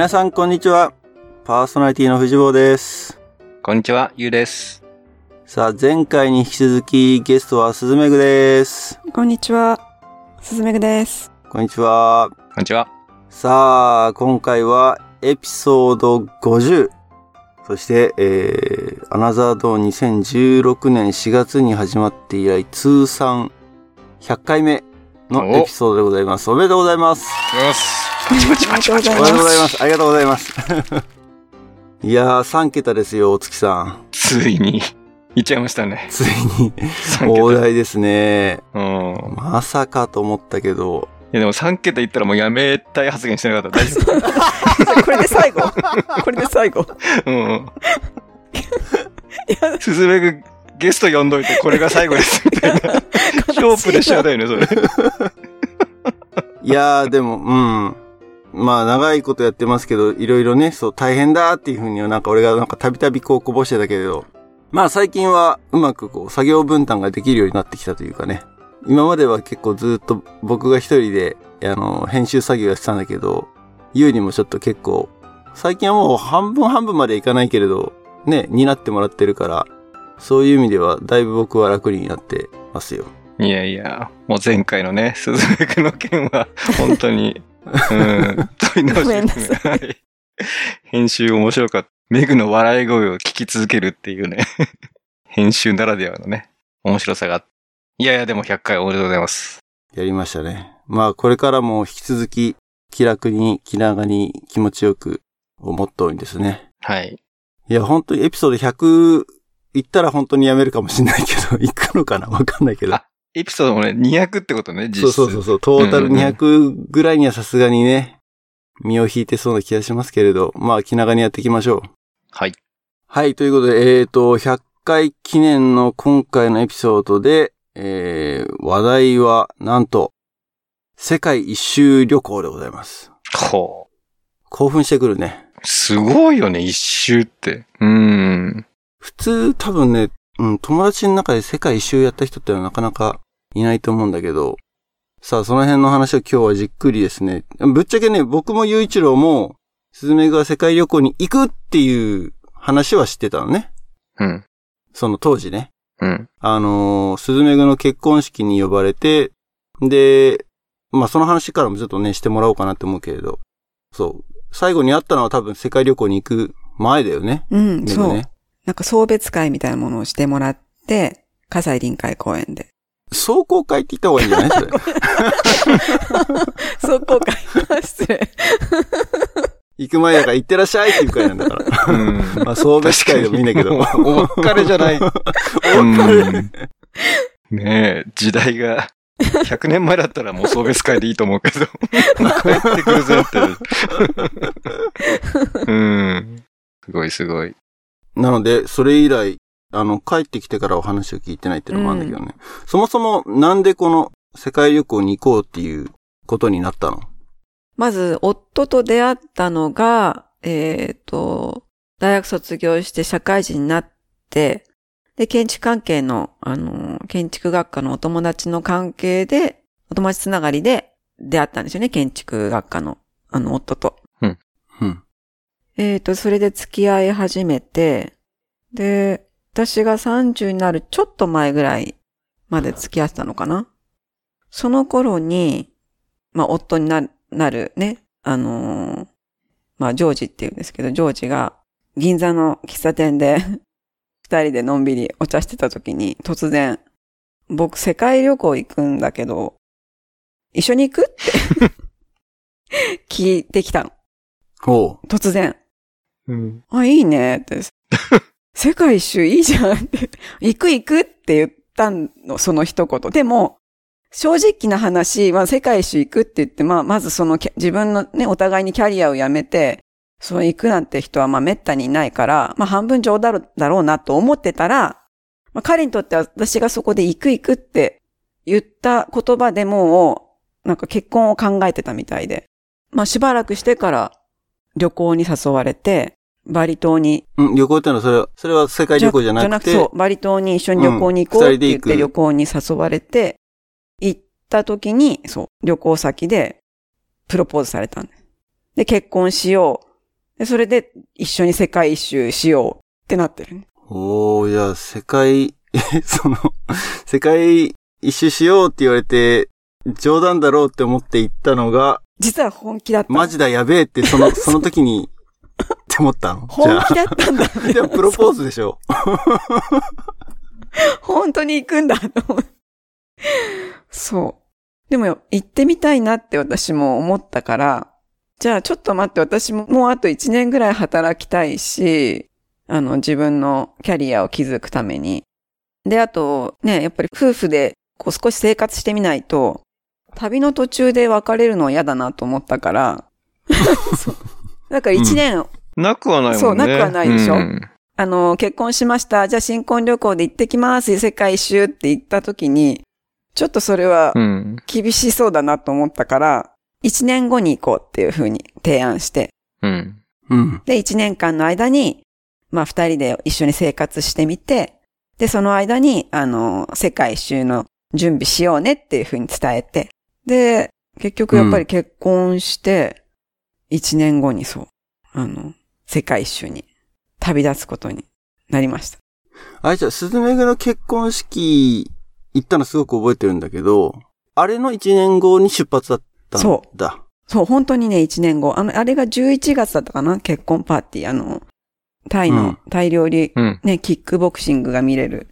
皆さんこんにちは。パーソナリティの藤坊です。こんにちは、ゆうです。さあ、前回に引き続きゲストはスズメグです。こんにちは。すずめぐです。こんにちは。こんにちは。さあ、今回はエピソード50。そして、えー、アナザードーン2016年4月に始まって以来通算100回目のエピソードでございます。おめでとうございます。よし。おめでとうございまます。ありがとうございます。いやー、3桁ですよ、お月さん。ついに、いっちゃいましたね。ついに、3大桁。台ですね。うん。まさかと思ったけど、いやでも3桁言ったらもうやめたい発言してなかった。大丈夫これで最後。これで最後。うんうん。いや、スズメグゲスト呼んどいて、これが最後です。みたいな。超プレッシャーだよね、それ。いやー、でも、うん。まあ、長いことやってますけど、いろいろね、そう、大変だっていうふうには、なんか俺がなんかたびたびこうこぼしてたけれど、まあ最近はうまくこう、作業分担ができるようになってきたというかね。今までは結構ずっと僕が一人で、あの、編集作業やってたんだけど、ゆうにもちょっと結構、最近はもう半分半分までいかないけれど、ね、担ってもらってるから、そういう意味では、だいぶ僕は楽になってますよ。いやいや、もう前回のね、スズメグの件は、本当に、うん、問い直しごめんなさはい編集面白かった。メグの笑い声を聞き続けるっていうね、編集ならではのね、面白さがあって。いやいや、でも100回おめでとうございます。やりましたね。まあ、これからも引き続き、気楽に、気長に、気持ちよく、をモットーにですね。はい。いや、本当にエピソード100、行ったら本当にやめるかもしれないけど、行くのかな？わかんないけど。あエピソードもね、200ってことね、実質。そうそうそうそう、トータルうんうん200ぐらいにはさすがにね、身を引いてそうな気がしますけれど、まあ、気長にやっていきましょう。はい。はい、ということで、えっ、と、100回記念の今回のエピソードで、えー、話題は、なんと、世界一周旅行でございます。ほう。興奮してくるね。すごいよね、一周って。うーん。普通多分ね、うん、友達の中で世界一周やった人ってのはなかなかいないと思うんだけど、さあ、その辺の話を今日はじっくりですね。ぶっちゃけね、僕も雄一郎も、スズメが世界旅行に行くっていう話は知ってたのね。うん。その当時ね。うん。あのー、スズメグの結婚式に呼ばれて、で、まあその話からもちょっとね、してもらおうかなって思うけれど、そう。最後に会ったのは多分世界旅行に行く前だよね。うん、そう。なんか送別会みたいなものをしてもらって、葛西臨海公園で。壮行会って言った方がいいんじゃない？それ。壮行会。失礼。行く前だから行ってらっしゃいっていう会なんだから。うん。まあ、送別会でもいいんだけど。お別れじゃない。お別れ。ねえ、時代が、100年前だったらもう送別会でいいと思うけど、帰ってくるぜって。うん。すごいすごい。なので、それ以来、あの、帰ってきてからお話を聞いてないっていうのもあるんだけどね。そもそも、なんでこの世界旅行に行こうっていうことになったの？まず、夫と出会ったのが、えっ、と、大学卒業して社会人になって、で、建築関係の、あの、建築学科のお友達の関係で、お友達つながりで出会ったんですよね、建築学科の、あの、夫と。うん。えっ、と、それで付き合い始めて、で、私が30になるちょっと前ぐらいまで付き合ってたのかなその頃に、まあ、夫になるなるね、あのーまあ、ジョージって言うんですけど、ジョージが銀座の喫茶店で 二人でのんびりお茶してた時に突然、僕世界旅行行くんだけど、一緒に行くって 聞いてきたの。ほ突然。うん。あ、いいねって。世界一周いいじゃんって。行く行くって言ったの、その一言。でも、正直な話、まあ世界一周行くって言って、まあまずその自分のね、お互いにキャリアをやめて、その行くなんて人はまあ滅多にいないから、まあ半分冗談だろうなと思ってたら、まあ彼にとっては私がそこで行く行くって言った言葉でもう、なんか結婚を考えてたみたいで。まあしばらくしてから旅行に誘われて、バリ島にう。うん、旅行ってのは、それは、それは世界旅行じゃなくて、そう、バリ島に一緒に旅行に行こうって言って旅行に誘われて、行った時に、そう、旅行先でプロポーズされたんで結婚しようで、それで一緒に世界一周しようってなってるね。おー、じゃあ、世界、その、世界一周しようって言われて、冗談だろうって思って行ったのが、実は本気だった。マジだやべえって、その、その時に、思ったの？本気だったんだ。あ。でも、プロポーズでしょ。本当に行くんだと思う。そう。でも行ってみたいなって私も思ったから、じゃあちょっと待って、私ももうあと1年ぐらい働きたいし、あの自分のキャリアを築くために。で、あとね、やっぱり夫婦でこう少し生活してみないと、旅の途中で別れるのは嫌だなと思ったから、そうだから1年なくはないもんね。そうなくはないでしょうんあの、結婚しました。じゃあ新婚旅行で行ってきます。世界一周って言った時に、ちょっとそれはうん。厳しそうだなと思ったから、1年後に行こうっていうふうに提案して。うん。うん。で、1年間の間に、まあ二人で一緒に生活してみて、で、その間に、あの、世界一周の準備しようねっていうふうに伝えて。で、結局やっぱり結婚して、1年後にそう、あの、世界一周に旅立つことになりました。あれじゃあ、スズメグの結婚式行ったのすごく覚えてるんだけど、あれの1年後に出発だったんだ。そだ。そう、本当にね、1年後。あの、あれが11月だったかな？結婚パーティー。あの、タイのうん、タイ料理、うん。ね、キックボクシングが見れる。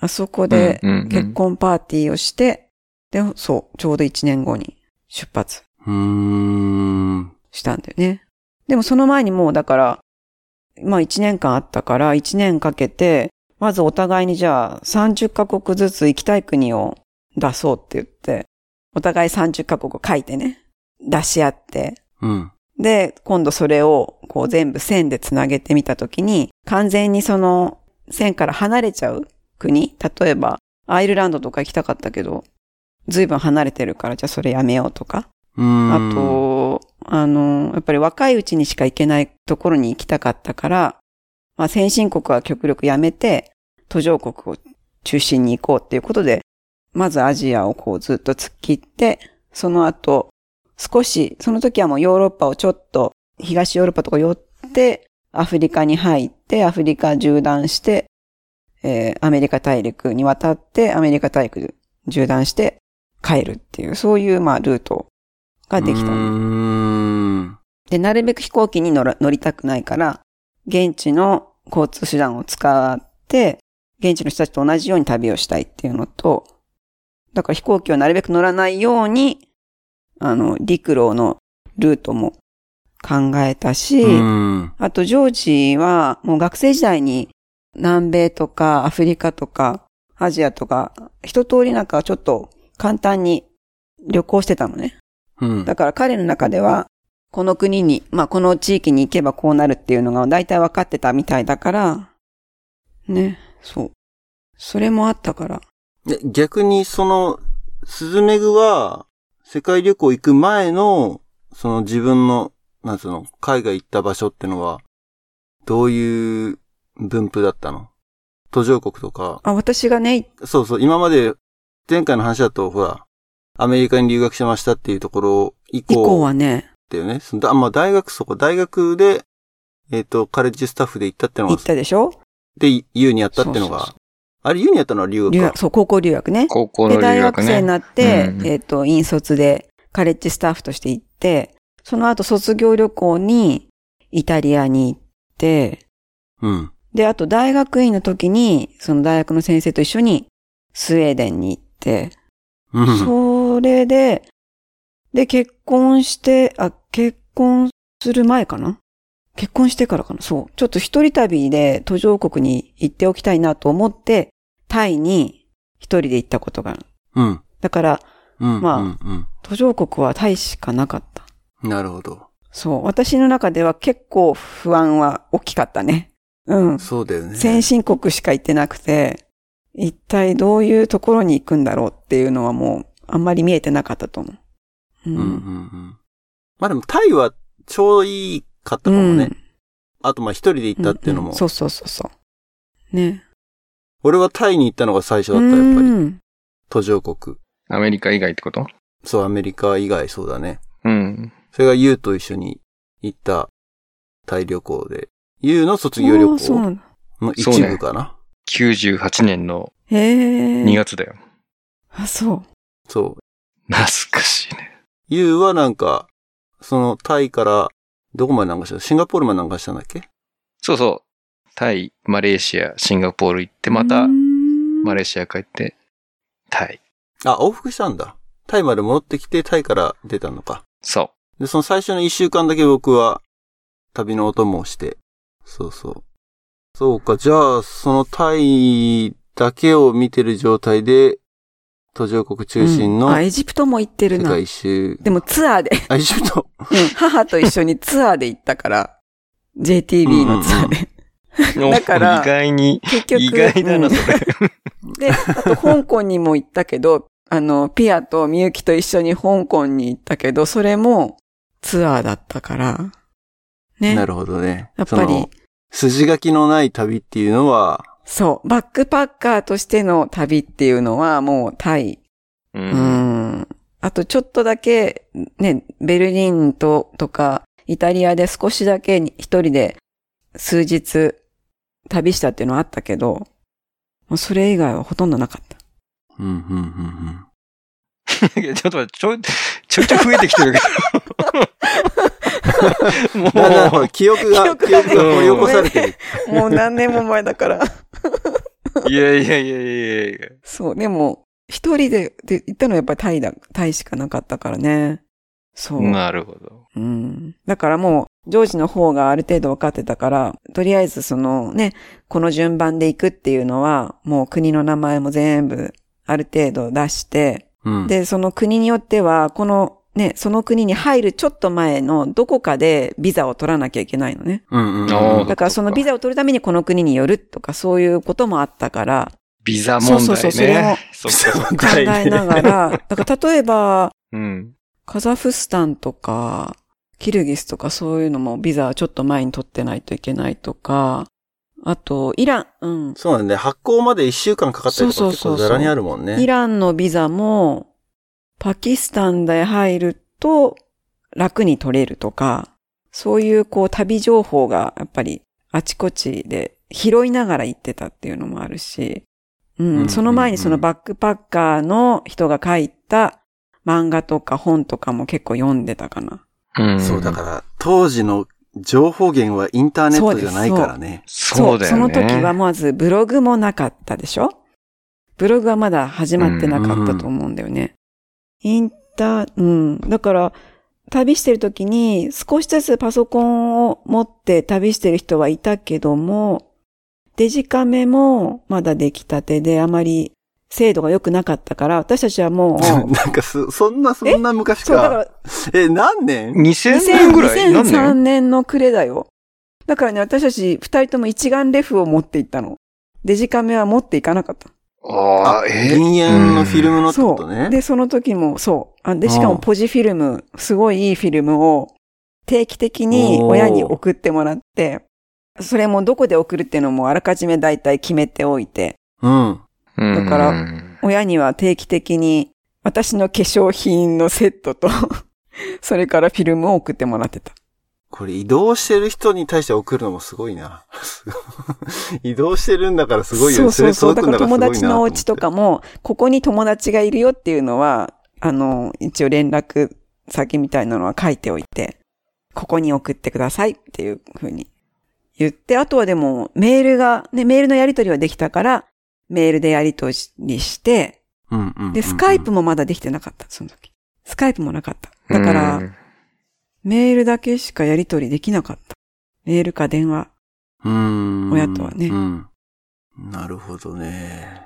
あそこで結婚パーティーをして、で、そう、ちょうど1年後に出発うーん。したんだよね。でもその前にもう、だから、まあ1年間あったから、1年かけて、まずお互いにじゃあ30カ国ずつ行きたい国を出そうって言って、お互い30カ国を書いてね、出し合って、うん。で、今度それをこう全部線でつなげてみたときに、完全にその線から離れちゃう国例えば、アイルランドとか行きたかったけど、随分離れてるから、じゃあそれやめようとか。あ、と、あの、やっぱり若いうちにしか行けないところに行きたかったから、まあ先進国は極力やめて、途上国を中心に行こうっていうことで、まずアジアをこうずっと突っ切って、その後、少し、その時はもうヨーロッパをちょっと、東ヨーロッパとか寄って、アフリカに入って、アフリカ縦断して、えーアメリカ大陸に渡って、アメリカ大陸縦断して帰るっていう、そういう、まあ、ルートができたうの。で、なるべく飛行機に乗りたくないから、現地の交通手段を使って、現地の人たちと同じように旅をしたいっていうのと、だから飛行機をなるべく乗らないように、あの、陸路のルートも考えたし、うん。あと、ジョージは、もう学生時代に南米とかアフリカとかアジアとか、一通りなんかちょっと簡単に旅行してたのね。うん。だから彼の中では、この国に、まあこの地域に行けばこうなるっていうのが大体分かってたみたいだから、ね、そう。それもあったから。で逆にその、スズメグは、世界旅行行く前の、その自分の、なんつうの、海外行った場所ってのは、どういう分布だったの？途上国とか。あ、私がね、そうそう、今まで、前回の話だと、ほら、アメリカに留学しましたっていうところ以降以降はね、だよね。そのだまあ大学、そこ、大学で、えっ、と、カレッジスタッフで行ったってのが行っ、たでしょ？で、ユーにやったってのが、そうそうそあれ、ユーにやったのは留学か？留学、そう、高校留学ね。高校留大学ね。学生になって、うんえっ、と、引率でカレッジスタッフとして行って、その後卒業旅行にイタリアに行って、うん。で、あと大学院の時に、その大学の先生と一緒にスウェーデンに行って、うん。それで、で、結婚して、あ、結婚する前かな？結婚してからかな？そう。ちょっと一人旅で途上国に行っておきたいなと思って、タイに一人で行ったことがある。うん。だから、うん。まあうん。途上国はタイしかなかった。うん。なるほど。そう。私の中では結構不安は大きかったね。うん。そうだよね。先進国しか行ってなくて、一体どういうところに行くんだろうっていうのはもうあんまり見えてなかったと思う。ううんうんうん。まあでも、タイはちょうどいいかったかもね。あと、まあ一人で行ったっていうのも。んんそうそうそうそう。ね。俺はタイに行ったのが最初だった、やっぱり。うん途上国。アメリカ以外ってこと？そう、アメリカ以外そうだね。うん。それがユーと一緒に行ったタイ旅行で。ゆうの卒業旅行。の一部かな。98年のへえ。2月だよ。あ、そう。そう。懐かしいね。ゆうはなんか、そのタイから、どこまでなんかした？シンガポールまでなんかしたんだっけ？そうそう。タイ、マレーシア、シンガポール行って、またマレーシア帰って、タイ。あ、往復したんだ。タイまで戻ってきて、タイから出たのか。そで、その最初の一週間だけ僕は、旅のお供をして。そうそう。そうか、じゃあ、そのタイだけを見てる状態で、途上国中心のうんあ、エジプトも行ってるな。世界一周。でもツアーで、あ、一緒と。うん、母と一緒にツアーで行ったから、JTB のツアーで。う。だから意外に、結局。意外だな、うんそれ。で、あと香港にも行ったけど、あの、ピアとみゆきと一緒に香港に行ったけど、それもツアーだったから。ね。なるほどね。やっぱり筋書きのない旅っていうのは、そう、バックパッカーとしての旅っていうのはもうタイ。う。うんん。あとちょっとだけ、ね、ベルリンと、とか、イタリアで少しだけ一人で数日旅したっていうのはあったけど、もうそれ以外はほとんどなかった。うん、うん、うん、いや ちょっと待って、ちょ、ちょいちょい増えてきてるけど。もうん。だんだん記憶が、記憶が記憶が掘り起こされてる。もう何年も前だから。いやいやいやいやいやそう、でも、一人で、で、行ったのはやっぱりタイだ、タイしかなかったからね。そう。なるほど。うん。だからもう、ジョージの方がある程度分かってたから、とりあえずそのね、この順番で行くっていうのは、もう国の名前も全部ある程度出して、うん。で、その国によっては、このね、その国に入るちょっと前のどこかでビザを取らなきゃいけないのね。うん、うん。だからそのビザを取るためにこの国によるとかそういうこともあったから、ビザ問題ね。そうそうそうそれも考か。えながら、だから例えば、うん。カザフスタンとか、キルギスとかそういうのもビザはちょっと前に取ってないといけないとか、あと、イラン、うん。そうなんで、発行まで一週間かかったりとかそうそうそうそう結構ザラにあるもんね。イランのビザも、パキスタンで入ると楽に取れるとか、そういうこう旅情報がやっぱりあちこちで拾いながら行ってたっていうのもあるし、ううんん、その前にそのバックパッカーの人が書いた漫画とか本とかも結構読んでたかな。うん。そう、だから、当時の情報源はインターネットじゃないからね。そうだよね。その時はまずブログもなかったでしょ？ブログはまだ始まってなかったと思うんだよね。インター、うん。だから、旅してる時に少しずつパソコンを持って旅してる人はいたけども、デジカメもまだ出来たてであまり精度が良くなかったから、私たちはもう、なんかす、そんな、そんな昔か。からえ、何年？2000年ぐらい？何2003年年の暮れだよ。だからね、私たち二人とも一眼レフを持って行ったの。デジカメは持っていかなかった。ああ、え銀塩のフィルムのってこそう。とね。で、その時も、そう。あで、しかうんもポジフィルム、すごいいいフィルムを定期的に親に送ってもらって、それもどこで送るっていうのもあらかじめ大体決めておいて、うん。だだから親には定期的に私の化粧品のセットと、それからフィルムを送ってもらってた。これ移動してる人に対して送るのもすごいな。移動してるんだからすごいよね。そうそうそう。だから友達のお家とかも、ここに友達がいるよっていうのは、あの、一応連絡先みたいなのは書いておいて、ここに送ってくださいっていうふうに言って、あとはでもメールが、ね、メールのやり取りはできたから、メールでやり取りして、うんうんうんうんで、スカイプもまだできてなかった、その時。スカイプもなかった。だから、メールだけしかやり取りできなかった。メールか電話。うーん。親とはねうん。なるほどね。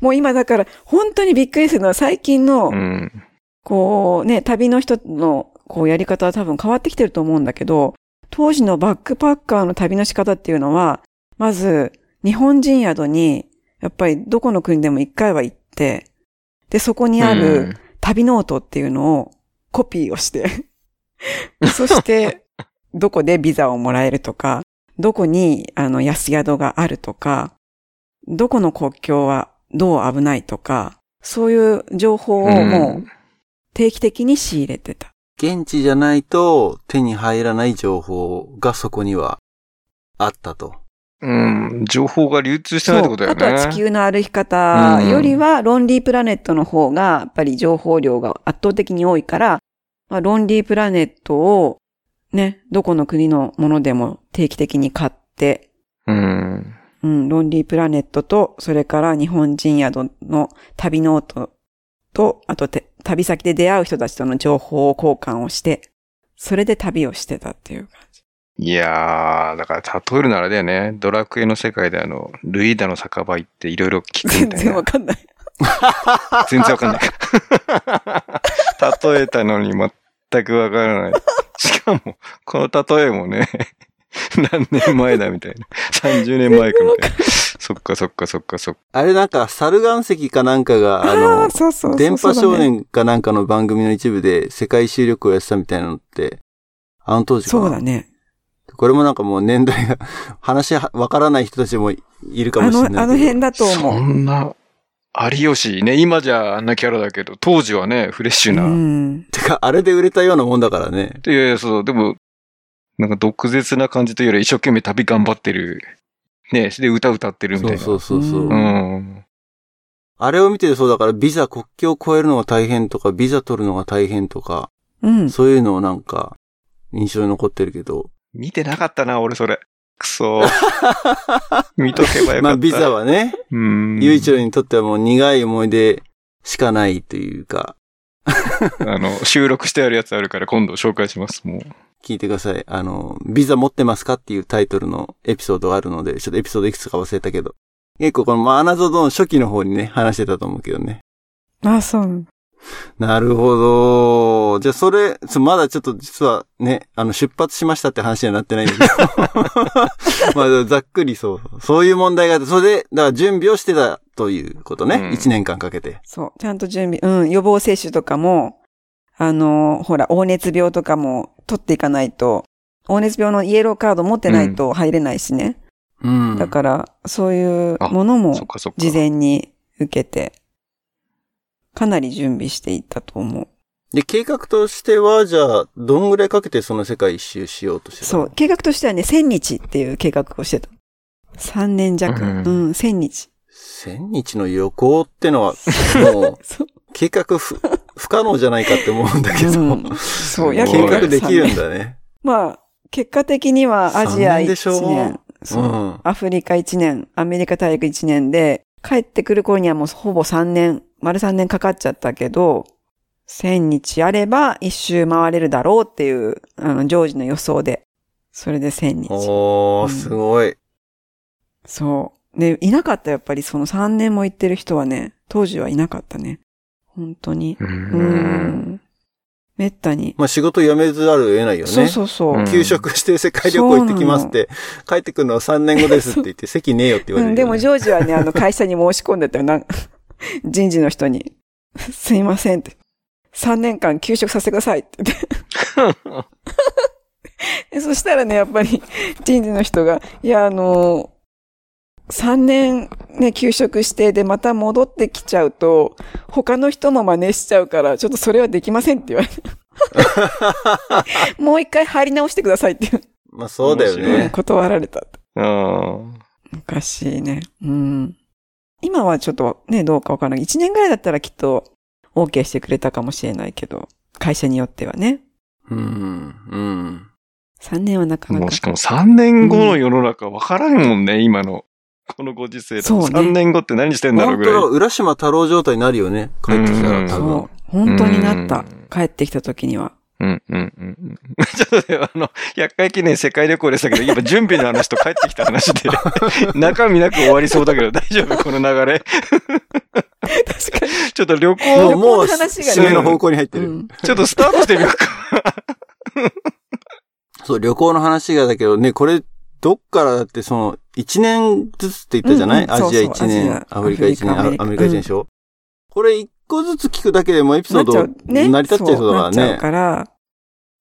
もう今だから、本当にびっくりするのは最近の、うん。こうね、旅の人のこうやり方は多分変わってきてると思うんだけど、当時のバックパッカーの旅の仕方っていうのは、まず日本人宿に、やっぱりどこの国でも一回は行って、で、そこにある旅ノートっていうのをコピーをして、そして、どこでビザをもらえるとか、どこにあの安宿があるとか、どこの国境はどう危ないとか、そういう情報をもう定期的に仕入れてた。現地じゃないと手に入らない情報がそこにはあったと。うん、情報が流通してないってことだよね。あとは地球の歩き方よりは、ロンリープラネットの方が、やっぱり情報量が圧倒的に多いから、まあ、ロンリープラネットを、ね、どこの国のものでも定期的に買って、うん。うん、ロンリープラネットと、それから日本人宿の旅ノートと、あとて旅先で出会う人たちとの情報交換をして、それで旅をしてたっていう感じ。いやー、だから例えるならだよね。ドラクエの世界であの、ルイーダの酒場行っていろいろ聞くみ全たいな。然わかんない。全然わかんない。例えたのに全くわからない。しかも、この例えもね、何年前だみたいな。30年前かみたいな。そっかそっかそっかそっか。あれなんか、猿岩石かなんかが、あ あのあ、、そうそうそうそう電波少年かなんかの番組の一部で世界一周旅行やってたみたいなのって、あの当時かな？そうだね。これもなんかもう年代が、話はわからない人たちもいるかあの、もしれないけど。あの辺だとそ思う。んな、有吉ね、今じゃあんなキャラだけど、当時はね、フレッシュな。うん。てか、あれで売れたようなもんだからね。いやいや、そう、でも、なんか毒舌な感じというより一生懸命旅頑張ってる。ね、で歌歌ってるみたいな。そうそうそうそう。ううん。あれを見ててそうだから、ビザ国境を越えるのが大変とか、ビザ取るのが大変とか、うん。そういうのをなんか、印象に残ってるけど。見てなかったな、俺それ。くそ。見とけばよかった。まあ、ビザはね、うん。ゆういちろにとってはもう苦い思い出しかないというか、あの、収録してあるやつあるから今度紹介します、もう。聞いてください。あの、ビザ持ってますかっていうタイトルのエピソードがあるので、ちょっとエピソードいくつか忘れたけど。結構このマーナゾドの初期の方にね、話してたと思うけどね。あ、そう。なるほど。じゃあそれ、そまだちょっと実はね、あの、出発しましたって話にはなってないんだけど。まあ、ざっくりそう。そういう問題があって、それで、だから準備をしてたということね。うん一、年間かけて。そう。ちゃんと準備、うん。予防接種とかも、あの、ほら、黄熱病とかも取っていかないと、黄熱病のイエローカード持ってないと入れないしね。うん。だから、そういうものそっもかそっか。事前に受けて、かなり準備していったと思う。で、計画としては、じゃあ、どんぐらいかけてその世界一周しようとしてたの？そう。計画としてはね、1000日っていう計画をしてた。3年弱。ううんん、1000日。千日の旅行ってのは、もう。計画不不可能じゃないかって思うんだけど、うんそう、や計画できるんだ。だね。まあ、結果的にはアジア三年でしょ1年、そううんアフリカ1年、アメリカ大陸1年で、帰ってくる頃にはもうほぼ3年、丸3年かかっちゃったけど、1000日あれば一周回れるだろうっていう、あの、ジョージの予想で。それで1000日。おー、うんすごい。そう。で、いなかった、やっぱりその3年も行ってる人はね、当時はいなかったね。本当に。う。うんん。めったに。まあ仕事辞めずあるを得ないよね。そうそうそう。うん休職して世界旅行行ってきますって、帰ってくるのは3年後ですって言って、席ねえよって言われる、うん、でもジョージはね、あの会社に申し込んでたよ。なん 人事の人に。すいませんって。3年間休職させてくださいって言って。でそしたらね、やっぱり人事の人が、いや、あの、3年ね、休職して、で、また戻ってきちゃうと、他の人も真似しちゃうから、ちょっとそれはできませんって言われて。もう一回入り直してくださいっていうまあそうだよね。断られた。うん。おかしいね。うん。今はちょっとね、どうかわからない。1年ぐらいだったらきっと OK してくれたかもしれないけど、会社によってはね。うん、うん。3年はなかなかもうし。かも3年後の世の中わからんもんね、今の。このご時世だと。そうね3年後って何してんだろうぐらい。浦島太郎状態になるよね。帰ってきたら多そ分う。。本当になったうん。帰ってきた時には。うん、うん、うんうん。ちょっとね、あの、100回記念世界旅行でしたけど、今準備の話と帰ってきた話で、中身なく終わりそうだけど大丈夫？この流れ？確かに。ちょっと旅もう、行、旅行もう、の話がね締めの方向に入ってる。うん。ちょっとスタートしてみようか。そう、旅行の話がだけどね、これ、どっからだってその、1年ずつって言ったじゃない、うんうんアジアそうそう1年アフリカ1年、アメリカ1年でしょ、これ1個ずつ聞くだけでもエピソード。成り立っちゃいそうだからなっちゃうね。から、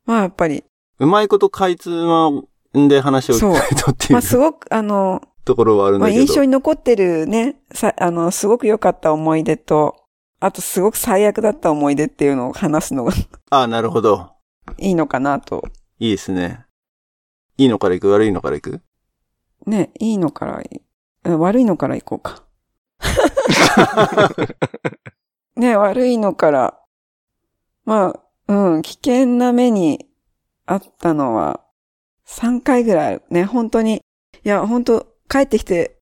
まあやっぱり、うまいことかいつまんで話を聞かないとっていまあうすごく、あの、ところはあるんまあだけど。印象に残ってるね、さ、あの、すごく良かった思い出と、あとすごく最悪だった思い出っていうのを話すのが、ああ、なるほど。いいのかなと。いいですね。いいのから行く？悪いのから行く？ね、いいのからい、悪いのから行こうか。ね、悪いのから。まあ、うん、危険な目にあったのは、3回ぐらいね、本当に。いや、本当帰ってきて、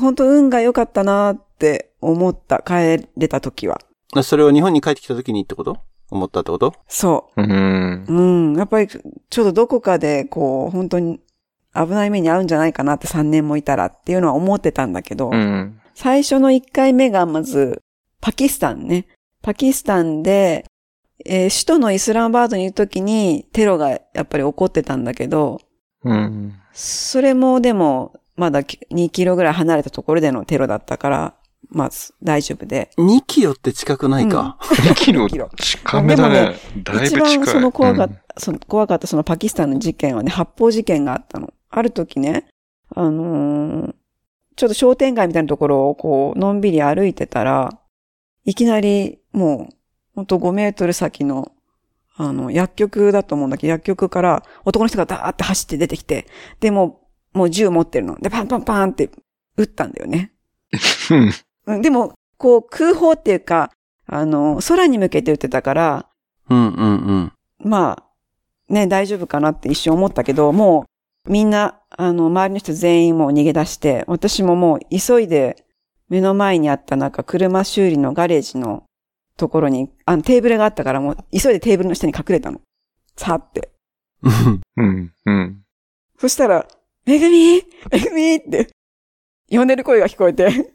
本当運が良かったなって思った、帰れた時は。あそれを日本に帰ってきた時にってこと？思ったってこと？そう。うん。うん。やっぱり、ちょっとどこかで、こう、本当に危ない目に遭うんじゃないかなって3年もいたらっていうのは思ってたんだけど、うん。最初の1回目がまず、パキスタンね。パキスタンで、えー首都のイスラマバードにいるときにテロがやっぱり起こってたんだけど、うん。それもでも、まだ2キロぐらい離れたところでのテロだったから、まあ、大丈夫で。?2 キロって近くないか。2キロキロ近めだね。だいぶ一近い。番その怖かっうんた、その怖かったそのパキスタンの事件はね、発砲事件があったの。ある時ね、あのーちょっと商店街みたいなところをこう、のんびり歩いてたら、いきなりもう、ほんと5メートル先の、あの、薬局だと思うんだけど、薬局から男の人がダーって走って出てきて、でもう、もう銃持ってるの。で、パンパンパンって撃ったんだよね。でも、こう、空砲っていうか、あの、空に向けて撃ってたから、うんうんうん。まあ、ね、大丈夫かなって一瞬思ったけど、もう、みんな、あの、周りの人全員もう逃げ出して、私ももう急いで、目の前にあったなんか車修理のガレージのところに、あの、テーブルがあったからもう、急いでテーブルの下に隠れたの。さーって。うんうん。うん。そしたら、めぐみ？めぐみ？って、呼んでる声が聞こえて、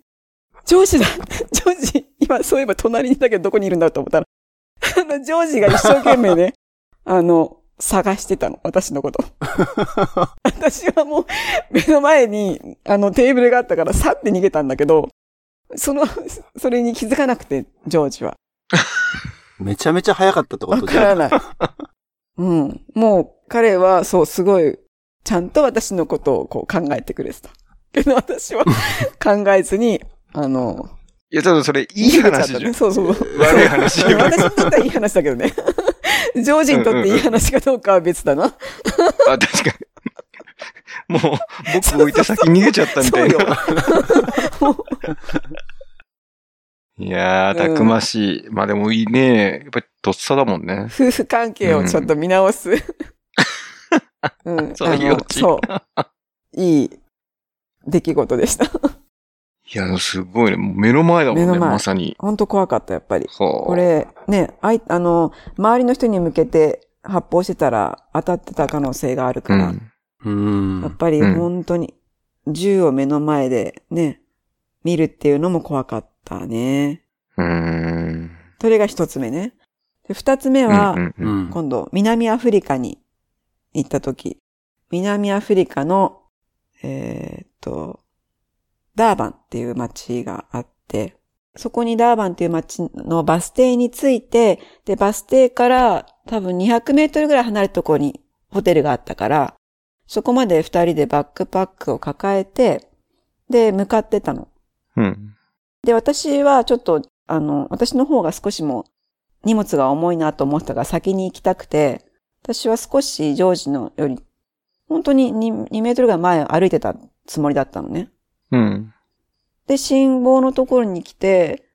ジョージだジョージ今、そういえば隣にいたけどどこにいるんだと思ったら、あの、ジョージが一生懸命ね、あの、探してたの、私のこと。私はもう、目の前に、あの、テーブルがあったから、さって逃げたんだけど、その、それに気づかなくて、ジョージは。めちゃめちゃ早かったってこわとじゃからない。うん。もう、彼は、そう、すごい、ちゃんと私のことをこう考えてくれてた。けど私は 考えずに、あの、いや、ちょっとそれ、いい話じゃん。そうそう。悪い話そう私にとってはいい話だけどね。ジョージにとっていい話かどうかは別だな。あ、確かに。もう、僕置いて先逃げちゃったみたいそうよな。いやー、たくましい。まあでもいいね。やっぱりとっさだもんね。夫婦関係をちょっと見直す。うん。そうそう。いい出来事でした。いや、すごいね。目の前だもんね、目の前まさに。本当怖かった、やっぱり。はあ。これ、ね、あい、あの、周りの人に向けて発砲してたら当たってた可能性があるうから、ん。うん。やっぱりうん本当に銃を目の前でね、見るっていうのも怖かったね。うーん。それが一つ目ね。で二つ目は。今度、南アフリカに行った時、南アフリカの、えーっと、ダーバンっていう街があって、そこにダーバンっていう街のバス停に着いて、で、バス停から多分200メートルぐらい離れたところにホテルがあったから、そこまで二人でバックパックを抱えて、で、向かってたの。うん。で、私はちょっと、あの、私の方が少しも荷物が重いなと思ってたから先に行きたくて、私は少しジョージのより、本当に 2, 2メートルぐらい前を歩いてたつもりだったのね。うん。で、信号のところに来て、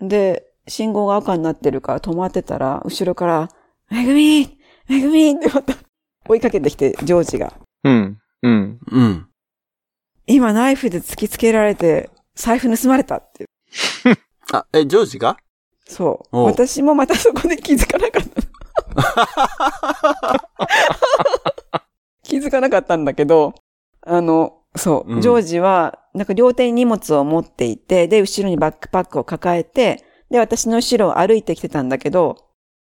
で、信号が赤になってるから止まってたら、後ろから、めぐみめぐみってまた追いかけてきて、ジョージが。うん。うん。うん。今ナイフで突きつけられて、財布盗まれたって。あ、え、ジョージが？そう。私もまたそこで気づかなかった。気づかなかったんだけど、あの、そう、うんジョージは、なんか両手に荷物を持っていて、で、後ろにバックパックを抱えて、で、私の後ろを歩いてきてたんだけど、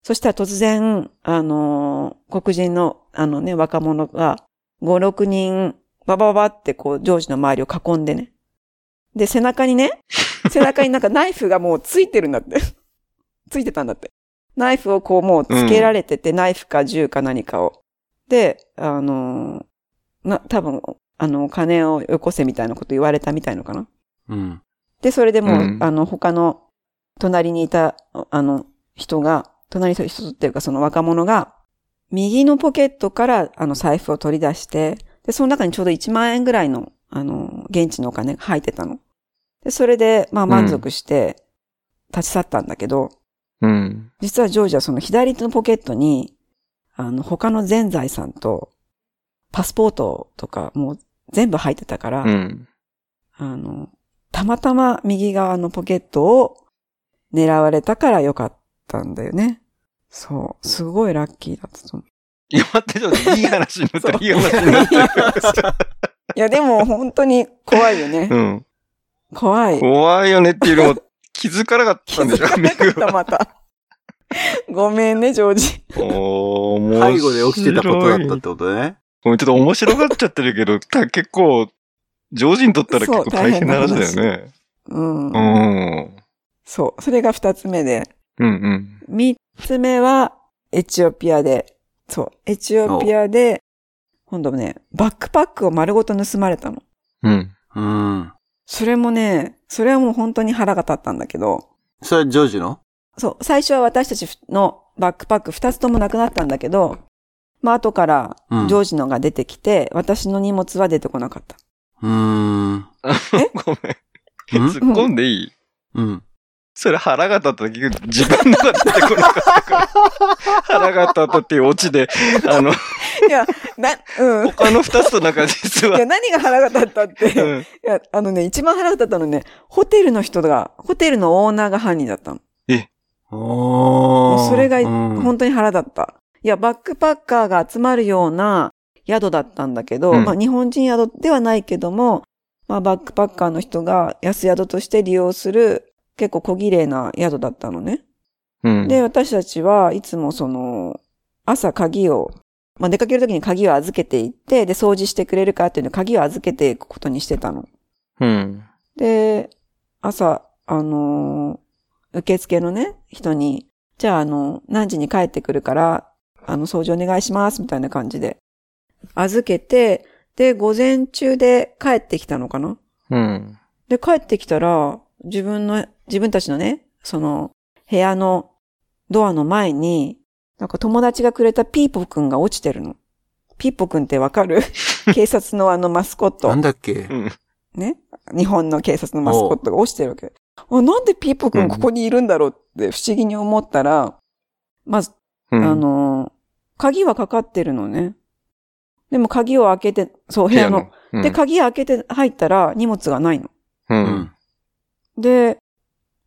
そしたら突然、あのー黒人の、あのね、若者が、5、6人、ババババってこう、ジョージの周りを囲んでね。で、背中にね、背中になんかナイフがもうついてるんだって。ついてたんだって。ナイフをこうもうつけられてて、ナイフか銃か何かを。で、あのーな、多分、あの、金をよこせみたいなこと言われたみたいのかな。うん。で、それでもう、うんあの、他の、隣にいた、あの、人が、隣の人っていうかその若者が、右のポケットからあの財布を取り出して、で、その中にちょうど1万円ぐらいの、あの、現地のお金が入ってたの。で、それで、まあ満足して、立ち去ったんだけど、うん。実はジョージはその左手のポケットに、あの、他の全財産と、パスポートとかもう全部入ってたから、うん。あの、たまたま右側のポケットを狙われたからよかったんだよね。そう。すごいラッキーだったと思う。いや、待って、ちょっといい話になってそうる、いい話になってる。いや、でも本当に怖いよね。うん。怖い。怖いよねっていうのも 気づかなかったんでしょ、気づかなかった、また。ごめんね、ジョージ。おー、面白い背後で起きてたことだったってことね。ごめんちょっと面白がっちゃってるけど、た結構、常人にとったら結構大変な話だよね。うん。うん。そう。それが二つ目で。うんうん。三つ目は、エチオピアで、そう。エチオピアで、今度ね、バックパックを丸ごと盗まれたの。うん。うん。それもね、それはもう本当に腹が立ったんだけど、それはジョージの？そう、最初は私たちのバックパック二つともなくなったんだけど、まあ後からうんジョージのが出てきて、私の荷物は出てこなかった。うーん。ごめん。ん？突っ込んでいい？うん。それ腹が立った時、自分のが出てこなかったから。腹が立ったっていうオチで、あの、いや、な、うん。い他の二つとなんか実はや、、何が腹が立ったって、いうんや、あのね、一番腹が立ったのね、ホテルの人が、ホテルのオーナーが犯人だったの。おーもうそれが、うん本当に腹立った。いや、バックパッカーが集まるような宿だったんだけど、うんまあ日本人宿ではないけども、まあバックパッカーの人が安宿として利用する結構小綺麗な宿だったのね。うん。で、私たちはいつもその、朝鍵を、まあ出かけるときに鍵を預けていって、で、掃除してくれるかっていうの鍵を預けていくことにしてたの。うん。で、朝、あのー受付のね、人に、じゃあ、あの、何時に帰ってくるから、あの、掃除お願いします、みたいな感じで。預けて、で、午前中で帰ってきたのかなうん。で、帰ってきたら、自分の、自分たちのね、その、部屋のドアの前に、なんか友達がくれたピーポくんが落ちてるの。ピーポくんってわかる？警察のあのマスコットなん。だっけ？うん。ね？日本の警察のマスコットが落ちてるわけ。あ、なんでピーポくんここにいるんだろうって不思議に思ったら、まず、うんあ、の、鍵はかかってるのね。でも鍵を開けて、そう、部屋の。。うんで、鍵開けて入ったら荷物がないの。う。うんん。で、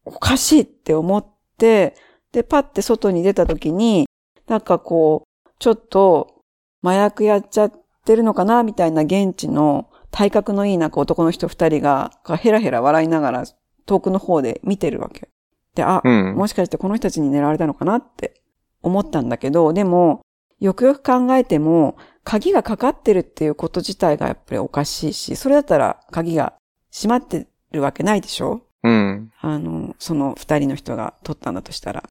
おかしいって思って、で、パッて外に出た時に、なんかこう、ちょっと麻薬やっちゃってるのかなみたいな現地の体格のいいなんか男の人二人が、がヘラヘラ笑いながら遠くの方で見てるわけ。で、あ、うん。もしかしてこの人たちに狙われたのかなって思ったんだけど、でも、よくよく考えても、鍵がかかってるっていうこと自体がやっぱりおかしいし、それだったら鍵が閉まってるわけないでしょ？うん。あの、その二人の人が取ったんだとしたら。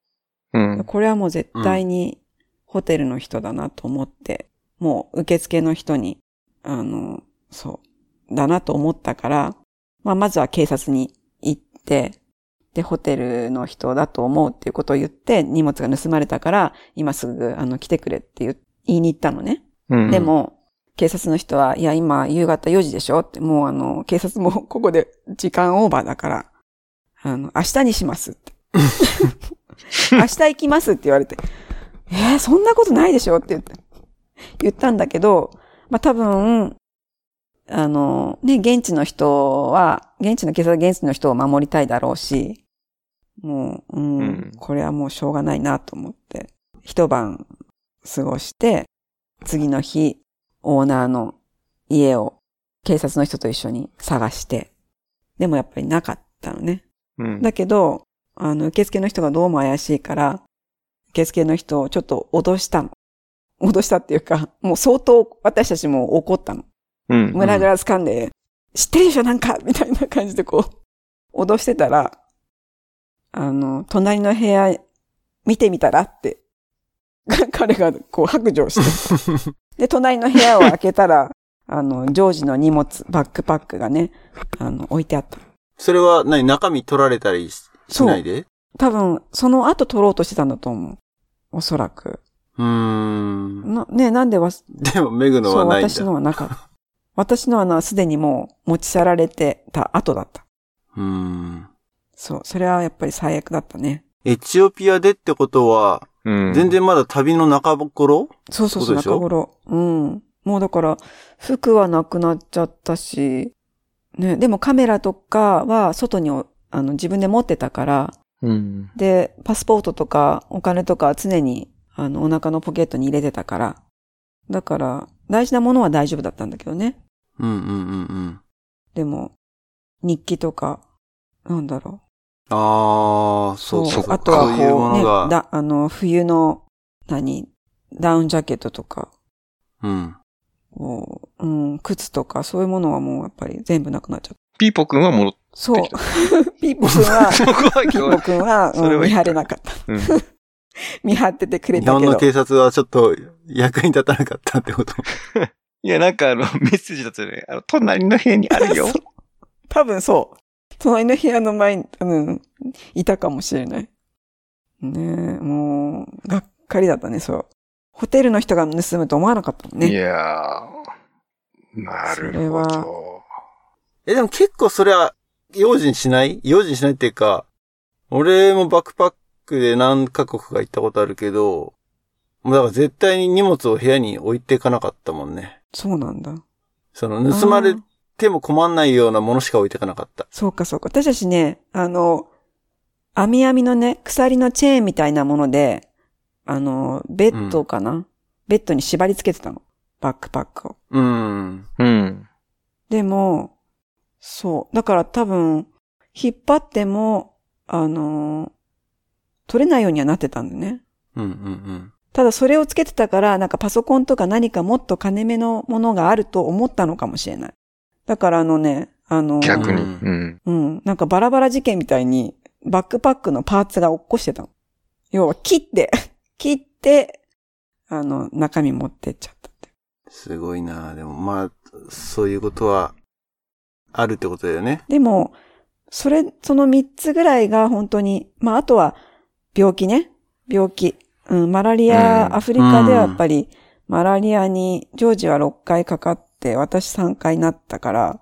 うん。これはもう絶対にホテルの人だなと思って、もう受付の人に、あの、そう、だなと思ったから、まあまずは警察に行って、で、ホテルの人だと思うっていうことを言って、荷物が盗まれたから、今すぐ、あの、来てくれって言いに行ったのね。うん。で、も、警察の人は、いや、今、夕方4時でしょって、もうあの、警察もここで時間オーバーだから、あの、明日にしますって。明日行きますって言われて、えー、そんなことないでしょって言って、言ったんだけど、まあ、多分、あの、ね、現地の人は、現地の警察は現地の人を守りたいだろうし、もう、うん、うんこれはもうしょうがないなと思って、一晩過ごして、次の日、オーナーの家を警察の人と一緒に探して、でもやっぱりなかったのね。うん。だけど、あの、受付の人がどうも怪しいから、受付の人をちょっと脅したの。脅したっていうか、もう相当私たちも怒ったの。うん。胸ぐら掴んで、知ってるでしょなんかみたいな感じでこう、脅してたら、あの、隣の部屋見てみたらって、彼がこう白状して。で、隣の部屋を開けたら、あの、ジョージの荷物、バックパックがね、あの、置いてあった。それは何？中身取られたりししないで？多分、その後取ろうとしてたんだと思う。おそらく。うーん。な、ねなんでわ、でも、メグのそう、はないんだ。私のはなかった。私のはな、すでにもう持ち去られてた後だった。うーん。そう、それはやっぱり最悪だったね。エチオピアでってことは、うん。全然まだ旅の中頃？そうそうそう、中頃。うん。もうだから、服はなくなっちゃったし、ね、でもカメラとかは外におあの自分で持ってたから、うん。で、パスポートとかお金とかは常にあのお腹のポケットに入れてたから、だから大事なものは大丈夫だったんだけどね。うんうんうんうん。でも、日記とか、なんだろああ、う。そうそう。あとはこう、ね。だ、あの、冬の、何、ダウンジャケットとか、うん。こう、うん、靴とか、そういうものはもうやっぱり全部なくなっちゃった。ピーポくんは戻ってそうきた。ピーポくんは、ピーポくんは、うん見張れなかった。うん。見張っててくれ日たけど。本の警察はちょっと役に立たなかったってこと。いや、なんかあの、メッセージだったよね。あの、隣の部屋にあるよ。多分そう。隣の部屋の前に、うん、いたかもしれない。ねえ、もう、がっかりだったね、そう。ホテルの人が盗むと思わなかったもんいね。やー。なるそれはほど。え、でも結構それは、用心しない？用心しないっていうか、俺もバックパックで何カ国か行ったことあるけど、もうだから絶対に荷物を部屋に置いていかなかったもんね。そうなんだ。その、盗まれても困んないようなものしか置いていかなかった。そうか、そうか。私たちね、あの、網網のね、鎖のチェーンみたいなもので、あの、ベッドかな、ベッドに縛り付けてたの。バックパックを。うん。うん。でも、そう。だから多分、引っ張っても、あの、取れないようにはなってたんだよね。うんうんうん。ただそれをつけてたから、なんかパソコンとか何かもっと金目のものがあると思ったのかもしれない。だからあのね、あの、逆に。ううん。うん。なんかバラバラ事件みたいに、バックパックのパーツが落っこしてたの。要は切って、切って、あの、中身持ってっちゃったって。すごいなでもまあ、そういうことは、あるってことだよね。でも、それ、その三つぐらいが本当に、まああとは病気ね。病気。うん、マラリア、うんアフリカではやっぱり、マラリアに、ジョージは6回かかって、私3回なったから、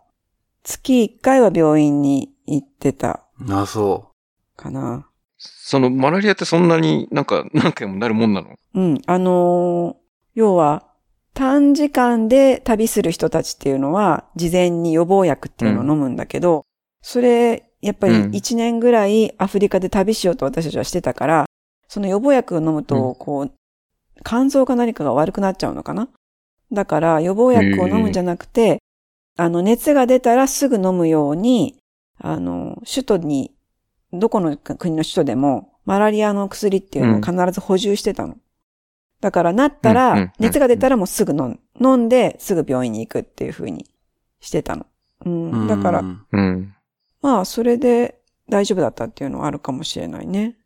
月1回は病院に行ってたあ、そかな。その、マラリアってそんなになんか 何回もなるもんなの？うん、あのー要は、短時間で旅する人たちっていうのは、事前に予防薬っていうのを飲むんだけど、それ、やっぱりうん。1年ぐらいアフリカで旅しようと私たちはしてたから、その予防薬を飲むうと、こう、肝臓か何かが悪くなっちゃうのかな？だから、予防薬を飲むんじゃなくて、あの、熱が出たらすぐ飲むように、あの、首都に、どこの国の首都でも、マラリアの薬っていうのを必ず補充してたの。だから、なったうんうんうんら、熱が出たらもうすぐ飲ん飲んで、すぐ病院に行くっていう風にしてたの。うう。ん。だからう、んうん。まあ、それで大丈夫だったっていうのはあるかもしれないね。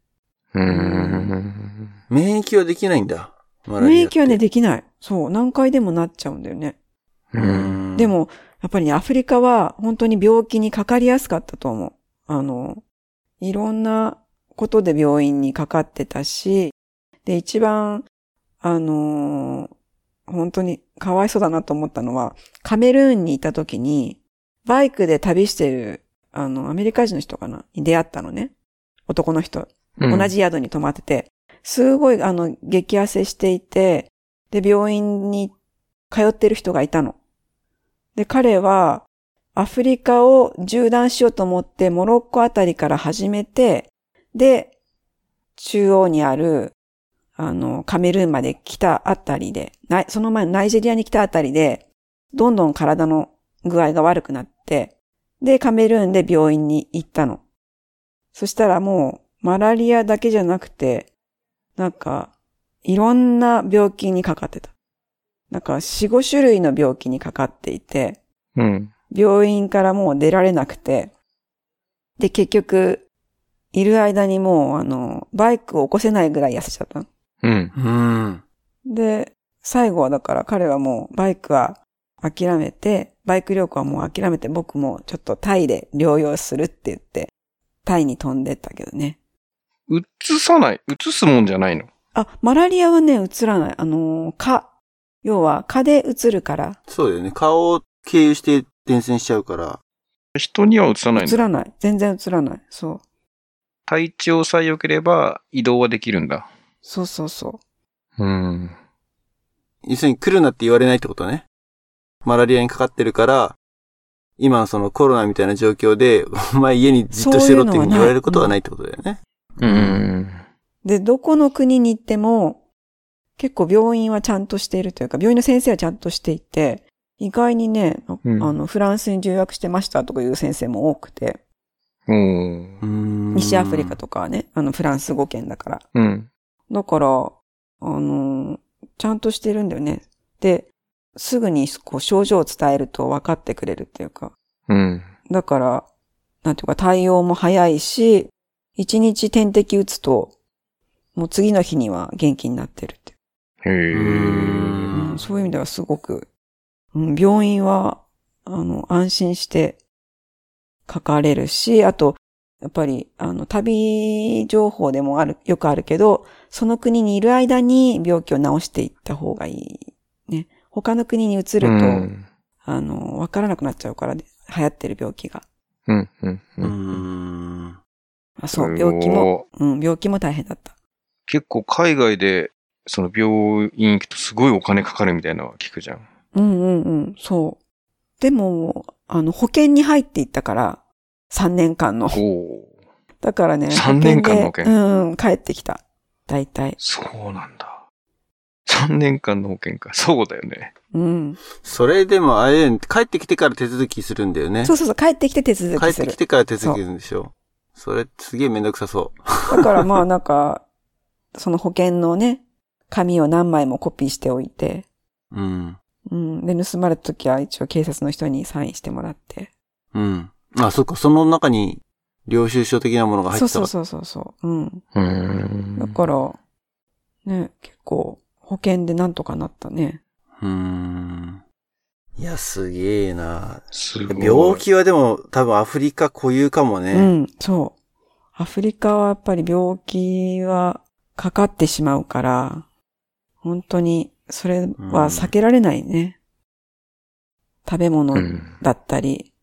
うーん。免疫はできないんだ。マラリアって免疫はね、できない。そう、何回でもなっちゃうんだよね。う。うんん。で、も、やっぱりね、アフリカは本当に病気にかかりやすかったと思う。あの、いろんなことで病院にかかってたし、で、一番、あのー本当にかわいそうだなと思ったのは、カメルーンにいた時に、バイクで旅してる、あの、アメリカ人の人かなに出会ったのね。男の人。うん同。じ宿に泊まってて、すごい、あの、激痩せしていて、で、病院に通ってる人がいたの。で、彼は、アフリカを縦断しようと思って、モロッコあたりから始めて、で、中央にある、あの、カメルーンまで来たあたりで、その前ナイジェリアに来たあたりで、どんどん体の具合が悪くなって、で、カメルーンで病院に行ったの。そしたらもう、マラリアだけじゃなくて、なんか、いろんな病気にかかってた。なんか、四五種類の病気にかかっていて、うん。病院からもう出られなくて、で、結局、いる間にもう、あの、バイクを起こせないぐらい痩せちゃったの。うん。うん。で、最後はだから彼はもうバイクは諦めて、バイク旅行はもう諦めて僕もちょっとタイで療養するって言って、タイに飛んでったけどね。移さない、移すもんじゃないの？あ、マラリアはね、移らない。あのー蚊。要は、蚊で移るから。そうだよね。顔を経由して伝染しちゃうから。人には移らないんだ。移らない。全然移らない。そう。体調さえ良ければ移動はできるんだ。そうそうそうん。要するに来るなって言われないってことね。マラリアにかかってるから、今のそのコロナみたいな状況で、お前家にじっとしてろって言われることはないってことだよね。うん。う。で、どこの国に行っても、結構病院はちゃんとしているというか、病院の先生はちゃんとしていて、意外にね、あうんあの、フランスに留学してましたとかいう先生も多くて、西アフリカとかはね、あの、フランス語圏だから。うん。だから、あの、ちゃんとしてるんだよね。で、すぐにこう症状を伝えると分かってくれるっていうか。うん。だから、なんていうか対応も早いし、一日点滴打つと、もう次の日には元気になってるってへえ。ういう、うんそういう意味ではすごく、うん、病院は、あの、安心してかかれるし、あと、やっぱり、あの、旅情報でもある、よくあるけど、その国にいる間に病気を治していった方がいい。ね。他の国に移ると、うん。あの、わからなくなっちゃうから、ね、流行ってる病気が。うん。うん。ううん。ん。あそう、病気も、うん、病気も大変だった。結構海外で、その病院行くとすごいお金かかるみたいなのは聞くじゃん。うんうんうん、そう。でも、あの、保険に入っていったから、3年間の。だからね、三年間の保険うん、帰ってきた。大体。そうなんだ。3年間の保険か。そうだよね。うん。それでもあれ、帰ってきてから手続きするんだよね。そうそうそう、帰ってきて手続きする帰ってき。てから手続きするんでしょ。それすげえめんどくさそだからまあなんか、その保険のね、紙を何枚もコピーしておいて、う。うん。うん。で、盗まれた時は一応警察の人にサインしてもらって。うん。あ、そっか、その中に、領収書的なものが入ってたそうそうそうそうそう。うん。うーん。だから、ね、結構、保険でなんとかなったね。うーん。いや、すげえな。すごい。病気はでも多分アフリカ固有かもね。うん、そう。アフリカはやっぱり病気はかかってしまうから、本当に、それは避けられないね。食べ物うん。だったり、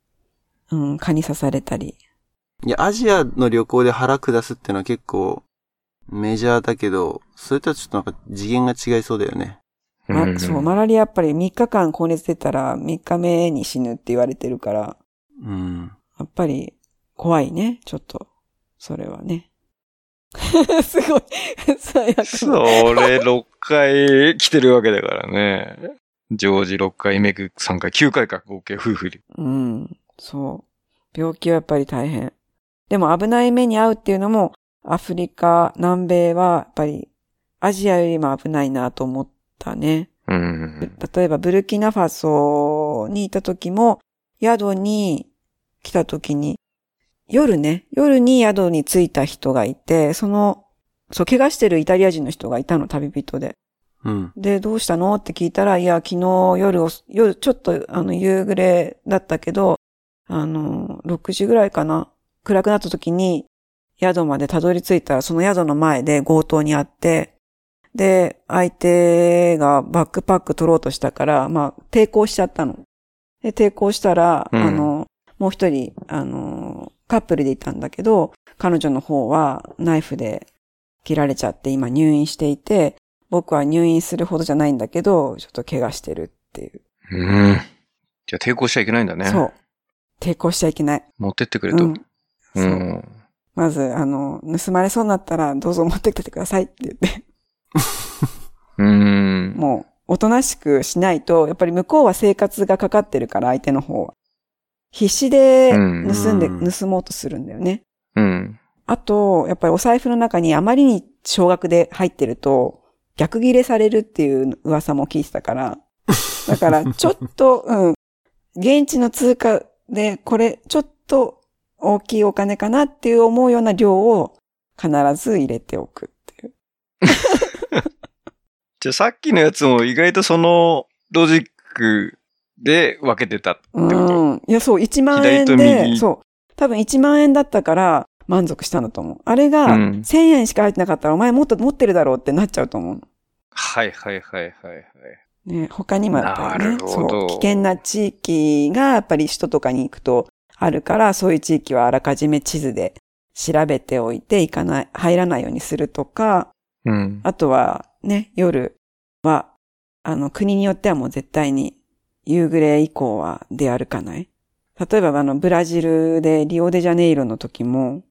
うん、蚊に刺されたり。いや、アジアの旅行で腹下すってのは結構メジャーだけど、それとはちょっとなんか次元が違いそうだよね。まんそう、マラリアやっぱり3日間高熱出たら3日目に死ぬって言われてるから、うん。やっぱり怖いね、ちょっと。それはね。すごい、最悪その。れ6回来てるわけだからね。ジョージ6回、メグ3回、9回か、合計夫婦で。うん、そう。病気はやっぱり大変。でも危ない目に遭うっていうのも、アフリカ、南米はやっぱりアジアよりも危ないなと思ったね。うん。例えばブルキナファソにいた時も、宿に来た時に、夜ね、夜に宿に着いた人がいて、その、そう、怪我してるイタリア人の人がいたの、旅人で。うん。で、どうしたの？って聞いたら、いや、昨日夜を、夜、ちょっと、あの、夕暮れだったけど、あの、6時ぐらいかな。暗くなった時に、宿までたどり着いたら、その宿の前で強盗にあって、で、相手がバックパック取ろうとしたから、まあ、抵抗しちゃったの。で、抵抗したら、うんあの、もう一人、あの、カップルでいたんだけど、彼女の方はナイフで切られちゃって今入院していて、僕は入院するほどじゃないんだけど、ちょっと怪我してるっていう。うん。じゃあ抵抗しちゃいけないんだね。そう。抵抗しちゃいけない。持ってってくれと。う。うんうまず、あの、盗まれそうになったら、どうぞ持ってきてくださいって言って、うん。もう、おとなしくしないと、やっぱり向こうは生活がかかってるから、相手の方は。必死でうん盗んで、うん盗もうとするんだよね。うん。あと、やっぱりお財布の中にあまりに少額で入ってると、逆切れされるっていう噂も聞いてたから。だから、ちょっと、うん、現地の通貨で、これ、ちょっと大きいお金かなっていう思うような量を必ず入れておくっていう。じゃあさっきのやつも意外とそのロジックで分けてたってこと？うん。いや、そう、1万円で、右そう。多分1万円だったから、満足したんだと思う。あれがうん1000円しか入ってなかったらお前もっと持ってるだろうってなっちゃうと思う。はいはいはいはいはい。ね、他にもやっぱりねそう、危険な地域がやっぱり首都とかに行くとあるから、そういう地域はあらかじめ地図で調べておいて行かない、入らないようにするとか、うん。あとはね、夜は、あの、国によってはもう絶対に夕暮れ以降は出歩かない？例えばあの、ブラジルでリオデジャネイロの時も、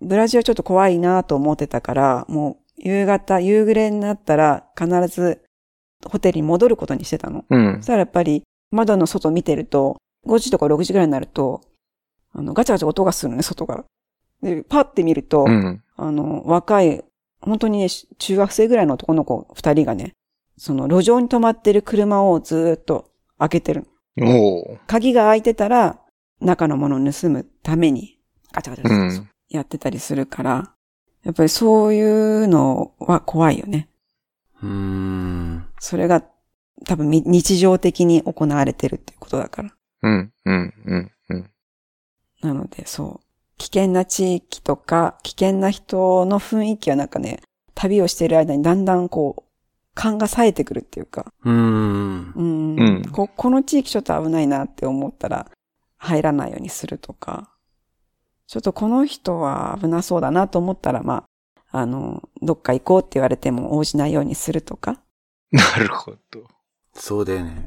ブラジルはちょっと怖いなと思ってたから、もう夕方、夕暮れになったら必ずホテルに戻ることにしてたの。うんそし。たらやっぱり窓の外見てると、5時とか6時ぐらいになると、あの、ガチャガチャ音がするのね、外から。で、パッて見ると、うん。あの、若い、本当にね、し中学生ぐらいの男の子二人がね、その路上に止まってる車をずーっと開けてる。鍵が開いてたら、中のものを盗むために、ガチャガチャガチャやってたりするから、やっぱりそういうのは怖いよね。うーん。それが多分み日常的に行われてるっていうことだから。うん、うん、うん、うん。なので、そう。危険な地域とか、危険な人の雰囲気はなんかね、旅をしている間にだんだんこう、勘が冴えてくるっていうか、うーん。うん、うんここの地域ちょっと危ないなって思ったら、入らないようにするとか、ちょっとこの人は危なそうだなと思ったら、まあ、あの、どっか行こうって言われても応じないようにするとか。なるほど。そうだよね。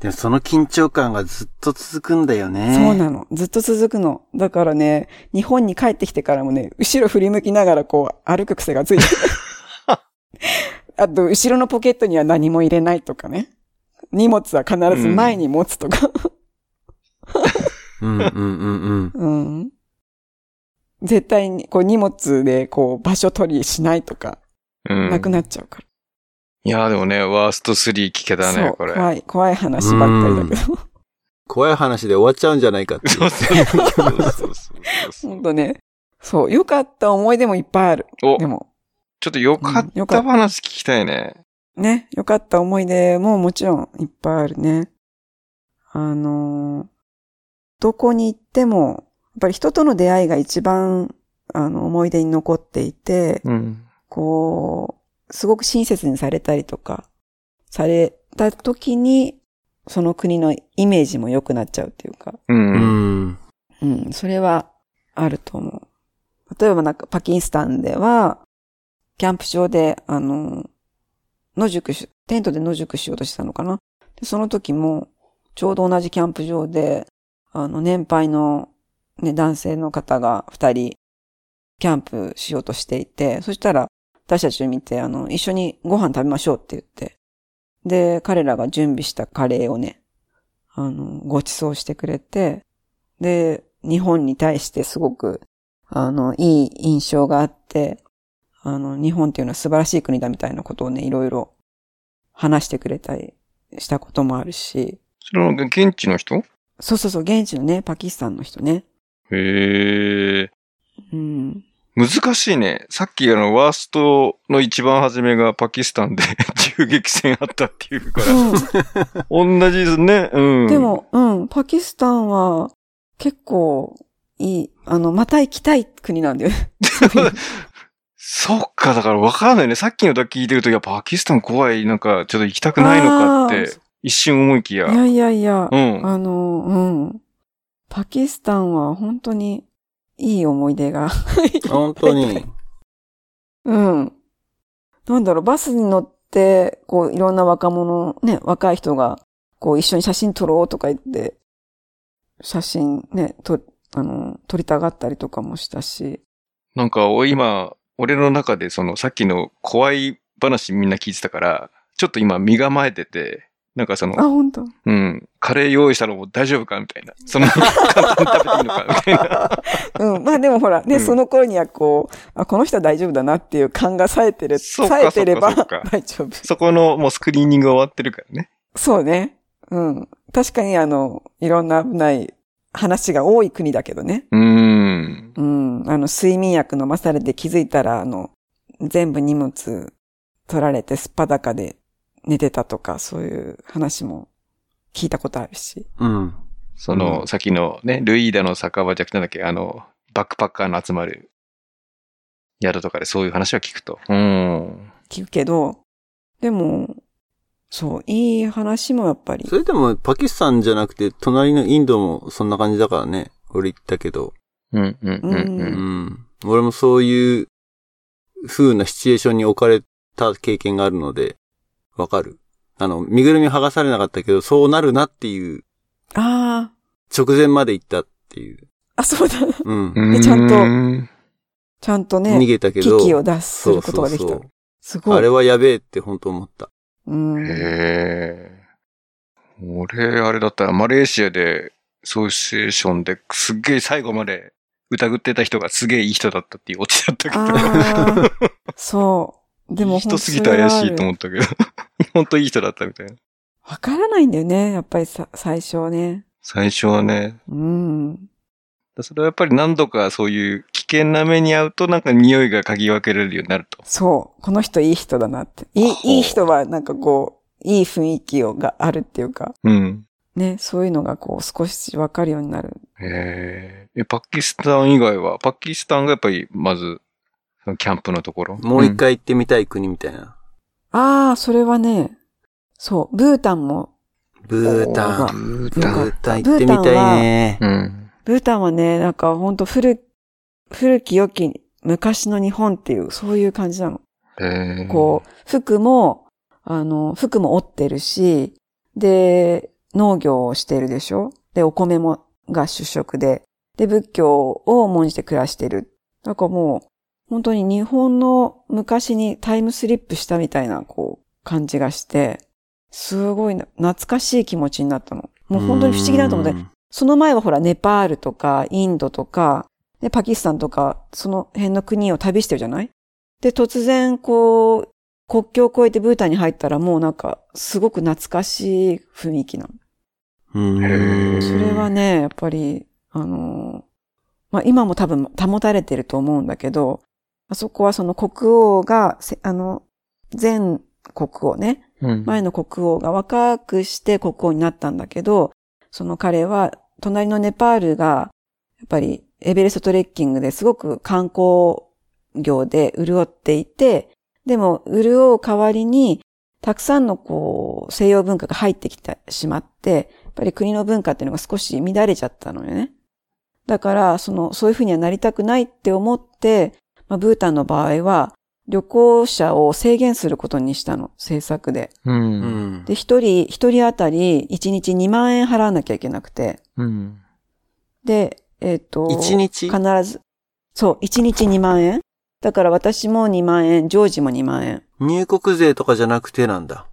でもその緊張感がずっと続くんだよね。そうなの。ずっと続くの。だからね、日本に帰ってきてからもね、後ろ振り向きながらこう歩く癖がついてる。あと、後ろのポケットには何も入れないとかね。荷物は必ず前に持つとか。うんうんうんうん。うん。絶対に、こう荷物でこう場所取りしないとか、うん。なくなっちゃうから。いや、でもね、ワースト3聞けたね、そう、これ。怖い、怖い話ばっかりだけど。怖い話で終わっちゃうんじゃないかっていう。そうそうそうそうそうほんとね。そう、良かった思い出もいっぱいある。おで、も、ちょっとよかった話聞きたいね。ね、良かった思い出ももちろんいっぱいあるね。あのーどこに行っても、やっぱり人との出会いが一番、あの、思い出に残っていて、うん。こう、すごく親切にされたりとか、された時に、その国のイメージも良くなっちゃうっていうか、う。うんん。うん、それはあると思う。例えばなんかパキスタンでは、キャンプ場で、あの、野宿し、テントで野宿しようとしてたのかな？で、その時も、ちょうど同じキャンプ場で、あの、年配の、ね、男性の方が二人、キャンプしようとしていて、そしたら、私たちを見て、あの、一緒にご飯食べましょうって言って、で、彼らが準備したカレーをね、あの、ご馳走してくれて、で、日本に対してすごく、あの、いい印象があって、あの、日本っていうのは素晴らしい国だみたいなことをね、いろいろ話してくれたりしたこともあるし、その、現地の人？そうそうそう、現地のね、パキスタンの人ね。へえ。うん。難しいね。さっきあの、ワーストの一番初めがパキスタンで 銃撃戦あったっていうから、同じですね。うん。で、も、うん、パキスタンは結構いい、あの、また行きたい国なんだよね。そっか、だから分からないね。さっきのだけ聞いてると、いや、パキスタン怖い、なんか、ちょっと行きたくないのかって一瞬思いきや。いやいやいや、うん。あの、うん。パキスタンは本当にいい思い出が。本当に。うん。なんだろう、バスに乗って、こう、いろんな若者、ね、若い人が、こう、一緒に写真撮ろうとか言って、写真ね、と、あの、撮りたがったりとかもしたし。なんか、お今、俺の中で、その、さっきの怖い話みんな聞いてたから、ちょっと今身構えてて、なんかそあ、の、本当うん、カレー用意したのも大丈夫かみたいな。その、簡単に食べていいのかみたいな。うん。まあでもほら、ね、うんその頃にはこう、あ、この人は大丈夫だなっていう感が冴えてる、冴えてれば 大丈夫。そこのもうスクリーニングが終わってるからね。そうね。うん。確かにあの、いろんな危ない話が多い国だけどね。うーん。うん。あの、睡眠薬飲まされて気づいたら、あの、全部荷物取られてすっぱだかで寝てたとか、そういう話も聞いたことあるし。うん。その、うん先のね、ルイーダの酒場じゃなくてなんだっけ、あの、バックパッカーの集まる宿とかでそういう話は聞くと。うん。聞くけど、でも、そう、いい話もやっぱりそ。れでもパキスタンじゃなくて、隣のインドもそんな感じだからね。俺言ったけど。うん、うん、うん、う。うんん。俺もそういう風なシチュエーションに置かれた経験があるので、わかる。あの、身ぐるみ剥がされなかったけど、そうなるなっていう、あ直前まで行ったっていう。あ、あ、そうだ。うん。でちゃんとうんちゃんと逃ね、げたけど。危機を脱することができた。そうそうすごい。そうあれはやべえって本当思った。うん。へえ。俺、あれだったら、マレーシアで、そういうシチュエーションですっげえ最後まで疑ってた人がすげえいい人だったっていうオチだったけど。そう。でも人すぎて怪しいと思ったけど。本当いい人だったみたいな。わからないんだよね、やっぱりさ、最初ね。最初はね。うん。それはやっぱり何度かそういう危険な目に遭うとなんか匂いが嗅ぎ分けられるようになると。そう。この人いい人だなって。いいいい人はなんかこう、いい雰囲気をがあるっていうか、うん。ね、そういうのがこう少しわかるようになる。へえ。え、パキスタン以外は、パキスタンがやっぱりまず、そのキャンプのところ？もう一回行ってみたい国みたいな。ああ、それはね、そう、ブータンも、ブータン。ブーブよかっータン行ってみたいね。うん。ブータンはね、なんかほんと古、古き良き昔の日本っていう、そういう感じなの。へえ。こう、服も、あの、服も織ってるし、で、農業をしてるでしょ？で、お米も、が主食で、で、仏教を重んじて暮らしてる。だからもう、本当に日本の昔にタイムスリップしたみたいな、こう、感じがして、すごいな懐かしい気持ちになったの。もう本当に不思議だと思って、うんその前はほら、ネパールとか、インドとか、で、パキスタンとか、その辺の国を旅してるじゃない？で、突然、こう、国境を越えてブータンに入ったらもうなんか、すごく懐かしい雰囲気なの。それはね、やっぱり、あの、まあ、今も多分保たれてると思うんだけど、あそこはその国王が、せあの、前国王ね、うん。前の国王が若くして国王になったんだけど、その彼は、隣のネパールが、やっぱりエベレストトレッキングですごく観光業で潤っていて、でも潤う代わりに、たくさんのこう、西洋文化が入ってきてしまって、ぱり国の文化っていうのが少し乱れちゃったのよね。だから、その、そういうふうにはなりたくないって思って、まあ、ブータンの場合は、旅行者を制限することにしたの、政策で。う。うんん。で、一人、一人当たり1日2万円払わなきゃいけなくて。うん。で、えっ、と、一日？必ず、そう、1日2万円だから私も2万円、ジョージも2万円。入国税とかじゃなくてなんだ。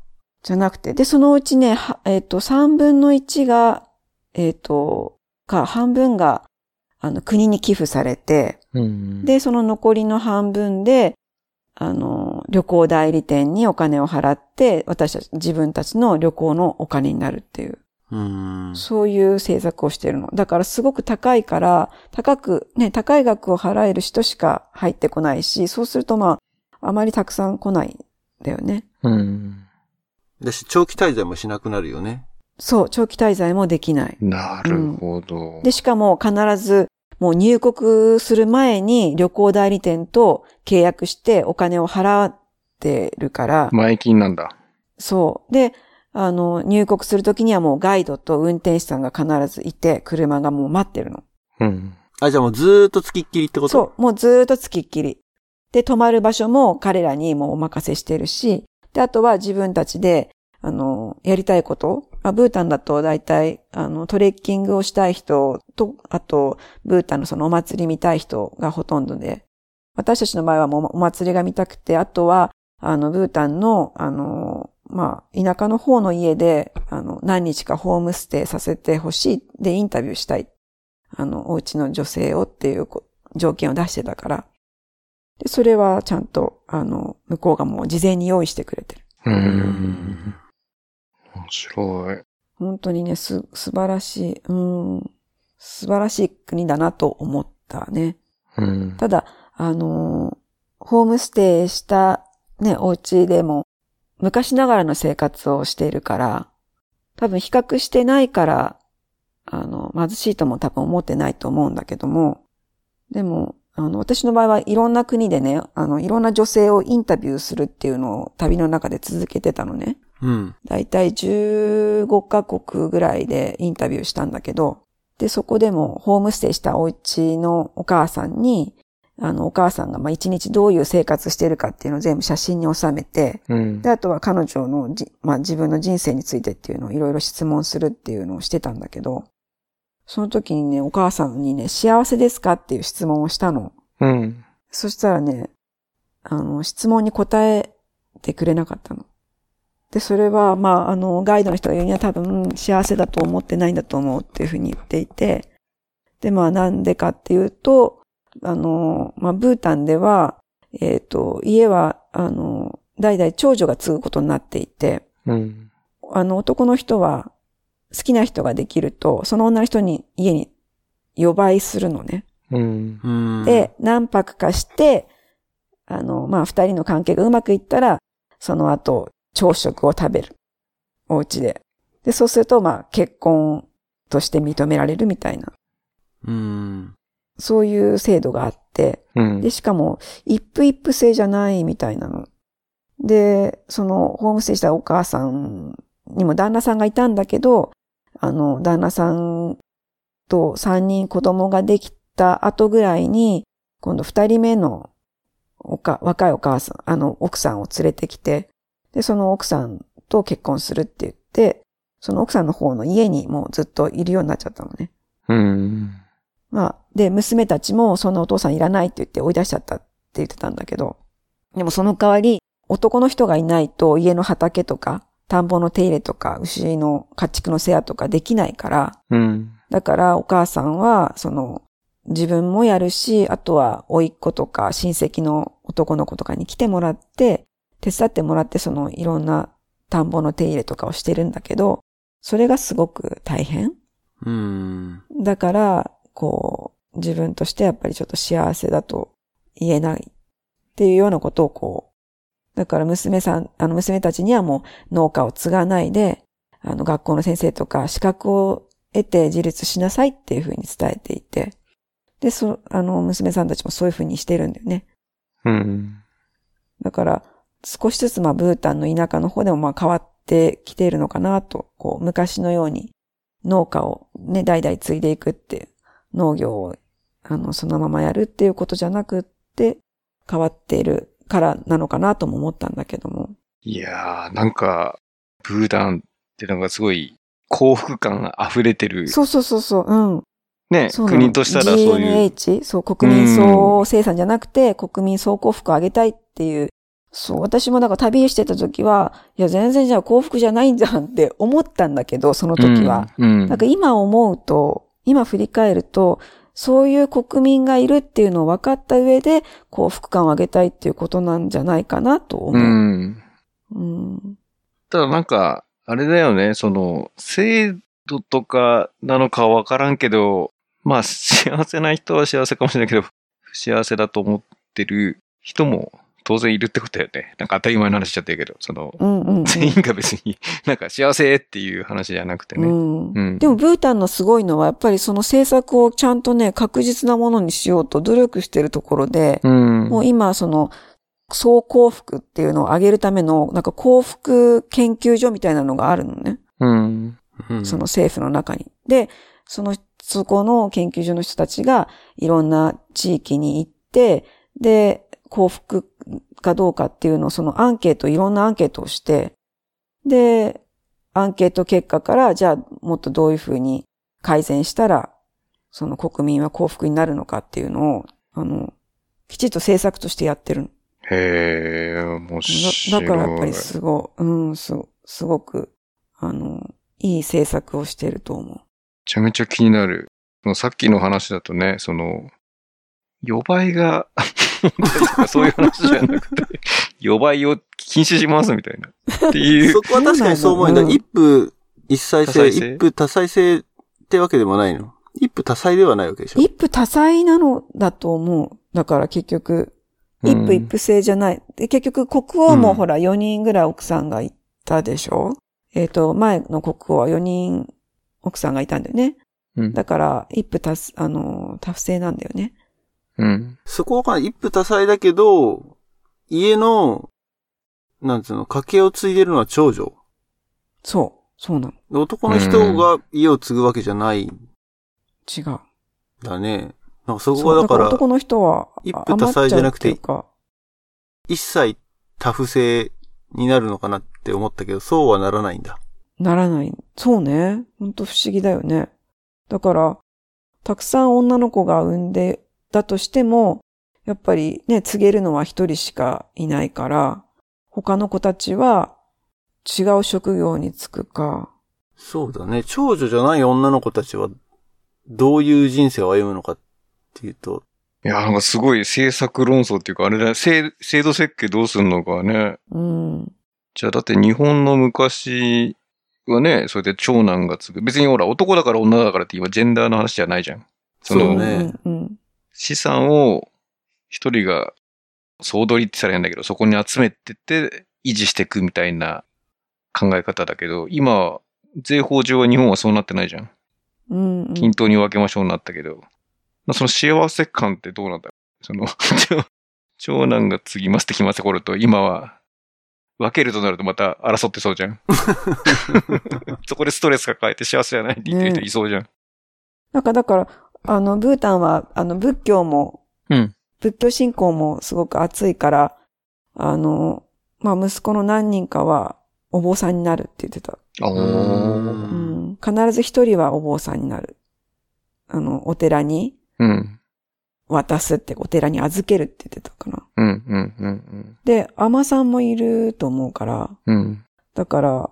じゃなくて。で、そのうちね、はえっ、と、3分の1が、えっ、と、か、半分が、あの、国に寄付されて、うん。で、その残りの半分で、あの、旅行代理店にお金を払って、私たち、自分たちの旅行のお金になるっていう。うん。そういう政策をしてるの。だからすごく高いから、高く、ね、高い額を払える人しか入ってこないし、そうするとまあ、あまりたくさん来ないんだよね。うん。だし、長期滞在もしなくなるよね。そう、長期滞在もできない。なるほど。で、しかも必ず、もう入国する前に旅行代理店と契約してお金を払ってるから、前金なんだ。そう。で、あの、入国するときにはもうガイドと運転手さんが必ずいて、車がもう待ってるの。うん。あ、じゃあもうずーっと付きっきりってこと？そう、もうずーっと付きっきり。で、泊まる場所も彼らにもうお任せしてるし、で、あとは自分たちで、あの、やりたいこと。あブータンだと大体、あの、トレッキングをしたい人と、あと、ブータンのそのお祭り見たい人がほとんどで、私たちの場合はもうお祭りが見たくて、あとは、あの、ブータンの、あの、まあ、田舎の方の家で、あの、何日かホームステイさせてほしい。で、インタビューしたい。あの、お家の女性をっていう条件を出してたから。で、それはちゃんと、あの、向こうがもう事前に用意してくれてる。うん。面白い。本当にね、す、素晴らしい、うん、素晴らしい国だなと思ったね。うん。ただ、あのーホームステイしたね、お家でも、昔ながらの生活をしているから、多分比較してないから、あの、貧しいとも多分思ってないと思うんだけども、でも、あの、私の場合はいろんな国でね、あの、いろんな女性をインタビューするっていうのを旅の中で続けてたのね。うん。だいたい15カ国ぐらいでインタビューしたんだけど、で、そこでもホームステイしたお家のお母さんに、あの、お母さんがまあ一日どういう生活してるかっていうのを全部写真に収めて、うんで、。あとは彼女のじ、まあ自分の人生についてっていうのをいろいろ質問するっていうのをしてたんだけど、その時にね、お母さんにね、幸せですかっていう質問をしたの。うん。そしたらね、あの、質問に答えてくれなかったの。で、それは、まあ、あの、ガイドの人が言うには多分幸せだと思ってないんだと思うっていうふうに言っていて、で、まあ、なんでかっていうと、あの、まあ、ブータンでは、えっ、と、家は、あの、代々長女が継ぐことになっていて、うん。あの、男の人は、好きな人ができると、その女の人に家に呼ばいするのね。で、何泊かして、あの、まあ、二人の関係がうまくいったら、その後、朝食を食べる。お家で。で、そうすると、まあ、結婚として認められるみたいな、うん。そういう制度があって、うんで、。しかも、一夫一夫制じゃないみたいなの。で、その、ホームステイしたお母さんにも旦那さんがいたんだけど、あの、旦那さんと三人子供ができた後ぐらいに、今度二人目のおか、若いお母さん、あの、奥さんを連れてきて、で、その奥さんと結婚するって言って、その奥さんの方の家にもうずっといるようになっちゃったのね。うん。まあ、で、娘たちもそんなお父さんいらないって言って追い出しちゃったって言ってたんだけど、でもその代わり、男の人がいないと家の畑とか、田んぼの手入れとか、牛の家畜の世話とかできないから、うん。だからお母さんは、その、自分もやるし、あとは甥っ子とか親戚の男の子とかに来てもらって、手伝ってもらって、そのいろんな田んぼの手入れとかをしてるんだけど、それがすごく大変うん。だから、こう、自分としてやっぱりちょっと幸せだと言えないっていうようなことをこう、だから娘さん、あの娘たちにはもう農家を継がないで、あの学校の先生とか資格を得て自立しなさいっていうふうに伝えていて、で、そ、あの娘さんたちもそういうふうにしてるんだよね。うん。だから、少しずつまあブータンの田舎の方でもまあ変わってきているのかなと、こう昔のように農家をね、代々継いでいくって、農業をあのそのままやるっていうことじゃなくって変わっているからなのかなとも思ったんだけども。いやー、なんか、ブータンってなんかすごい幸福感が溢れてる。そうそうそうそう、うん。ね、国としたらそういう。GNH、そう、国民総生産じゃなくて、国民総幸福を上げたいっていう、そう、私もなんか旅してた時は、いや、全然じゃあ幸福じゃないんじゃんって思ったんだけど、その時は。うん。うんなんか今思うと、今振り返ると、そういう国民がいるっていうのを分かった上で、幸福感を上げたいっていうことなんじゃないかなと思うう。ん。うん。ただなんか、あれだよね、その、制度とかなのかわからんけど、まあ、幸せな人は幸せかもしれないけど、不幸せだと思ってる人も当然いるってことだよね。なんか当たり前の話しちゃってるけど、その、うんうん、うん。全員が別になんか幸せっていう話じゃなくてね。うんうんでも、ブータンのすごいのは、やっぱりその政策をちゃんとね、確実なものにしようと努力してるところで、うん。もう今、その、総幸福っていうのを上げるための、なんか幸福研究所みたいなのがあるのね。その政府の中に。で、その、そこの研究所の人たちがいろんな地域に行って、で、幸福かどうかっていうのをそのアンケート、いろんなアンケートをして、で、アンケート結果から、じゃあもっとどういうふうに改善したら、その国民は幸福になるのかっていうのを、あの、きちっと政策としてやってるの。へえ、面白い。だだからやっぱりすご、うん、す、すごく、あの、いい政策をしてると思う。めちゃめちゃ気になる。そのさっきの話だとね、その、予売が、そういう話じゃなくて、予売を禁止しますみたいな。っていうそ。こは確かにそう思うんだ。うん一夫一妻制、多妻制一夫多妻制ってわけでもないの？一夫多妻ではないわけでしょ？一夫多妻なのだと思う。だから結局、一夫一夫制じゃない。で結局国王うんもほら4人ぐらい奥さんがいたでしょ、えっ、と、前の国王は4人奥さんがいたんだよね。うんだから、一夫多、あの、多夫制なんだよね。うん。そこはかな一夫多妻だけど、家の、なんつうの、家計を継いでるのは長女。そう。そうなの。で男の人が家を継ぐわけじゃないん違う。だね。なんかそこはだから、男の人は、一夫多妻じゃなくて一切多夫制になるのかなって思ったけど、そうはならないんだ。ならない。そうね。ほんと不思議だよね。だから、たくさん女の子が産んでだとしても、やっぱりね、告げるのは一人しかいないから、他の子たちは違う職業に就くか。そうだね。長女じゃない女の子たちは、どういう人生を歩むのかっていうと、いや、なんかすごい政策論争っていうか、あれだね、制制度設計どうすんのかね。うん。じゃあだって日本の昔はね、それで長男が継ぐ。別にほら、男だから女だからって今ジェンダーの話じゃないじゃん。そのそうねうんうん。資産を一人が総取りって言ったら変だけど、そこに集めてって維持していくみたいな考え方だけど、今、税法上は日本はそうなってないじゃん。うんうん。均等に分けましょうになったけど、まあその幸せ感ってどうなんだろうその、長 長男が継ぎますって決まった頃と、今は、分けるとなるとまた争ってそうじゃん。そこでストレス抱えて幸せじゃないって言ってる人いそうじゃん。なんかだから、あの、ブータンは、あの、仏教も、うん。仏教信仰もすごく熱いから、あの、まあ、息子の何人かはお坊さんになるって言ってた。あうん。必ず一人はお坊さんになる。あの、お寺にうん。渡すって、お寺に預けるって言ってたかな。うん、うん、うん、で、尼さんもいると思うから、うん。うん。だから、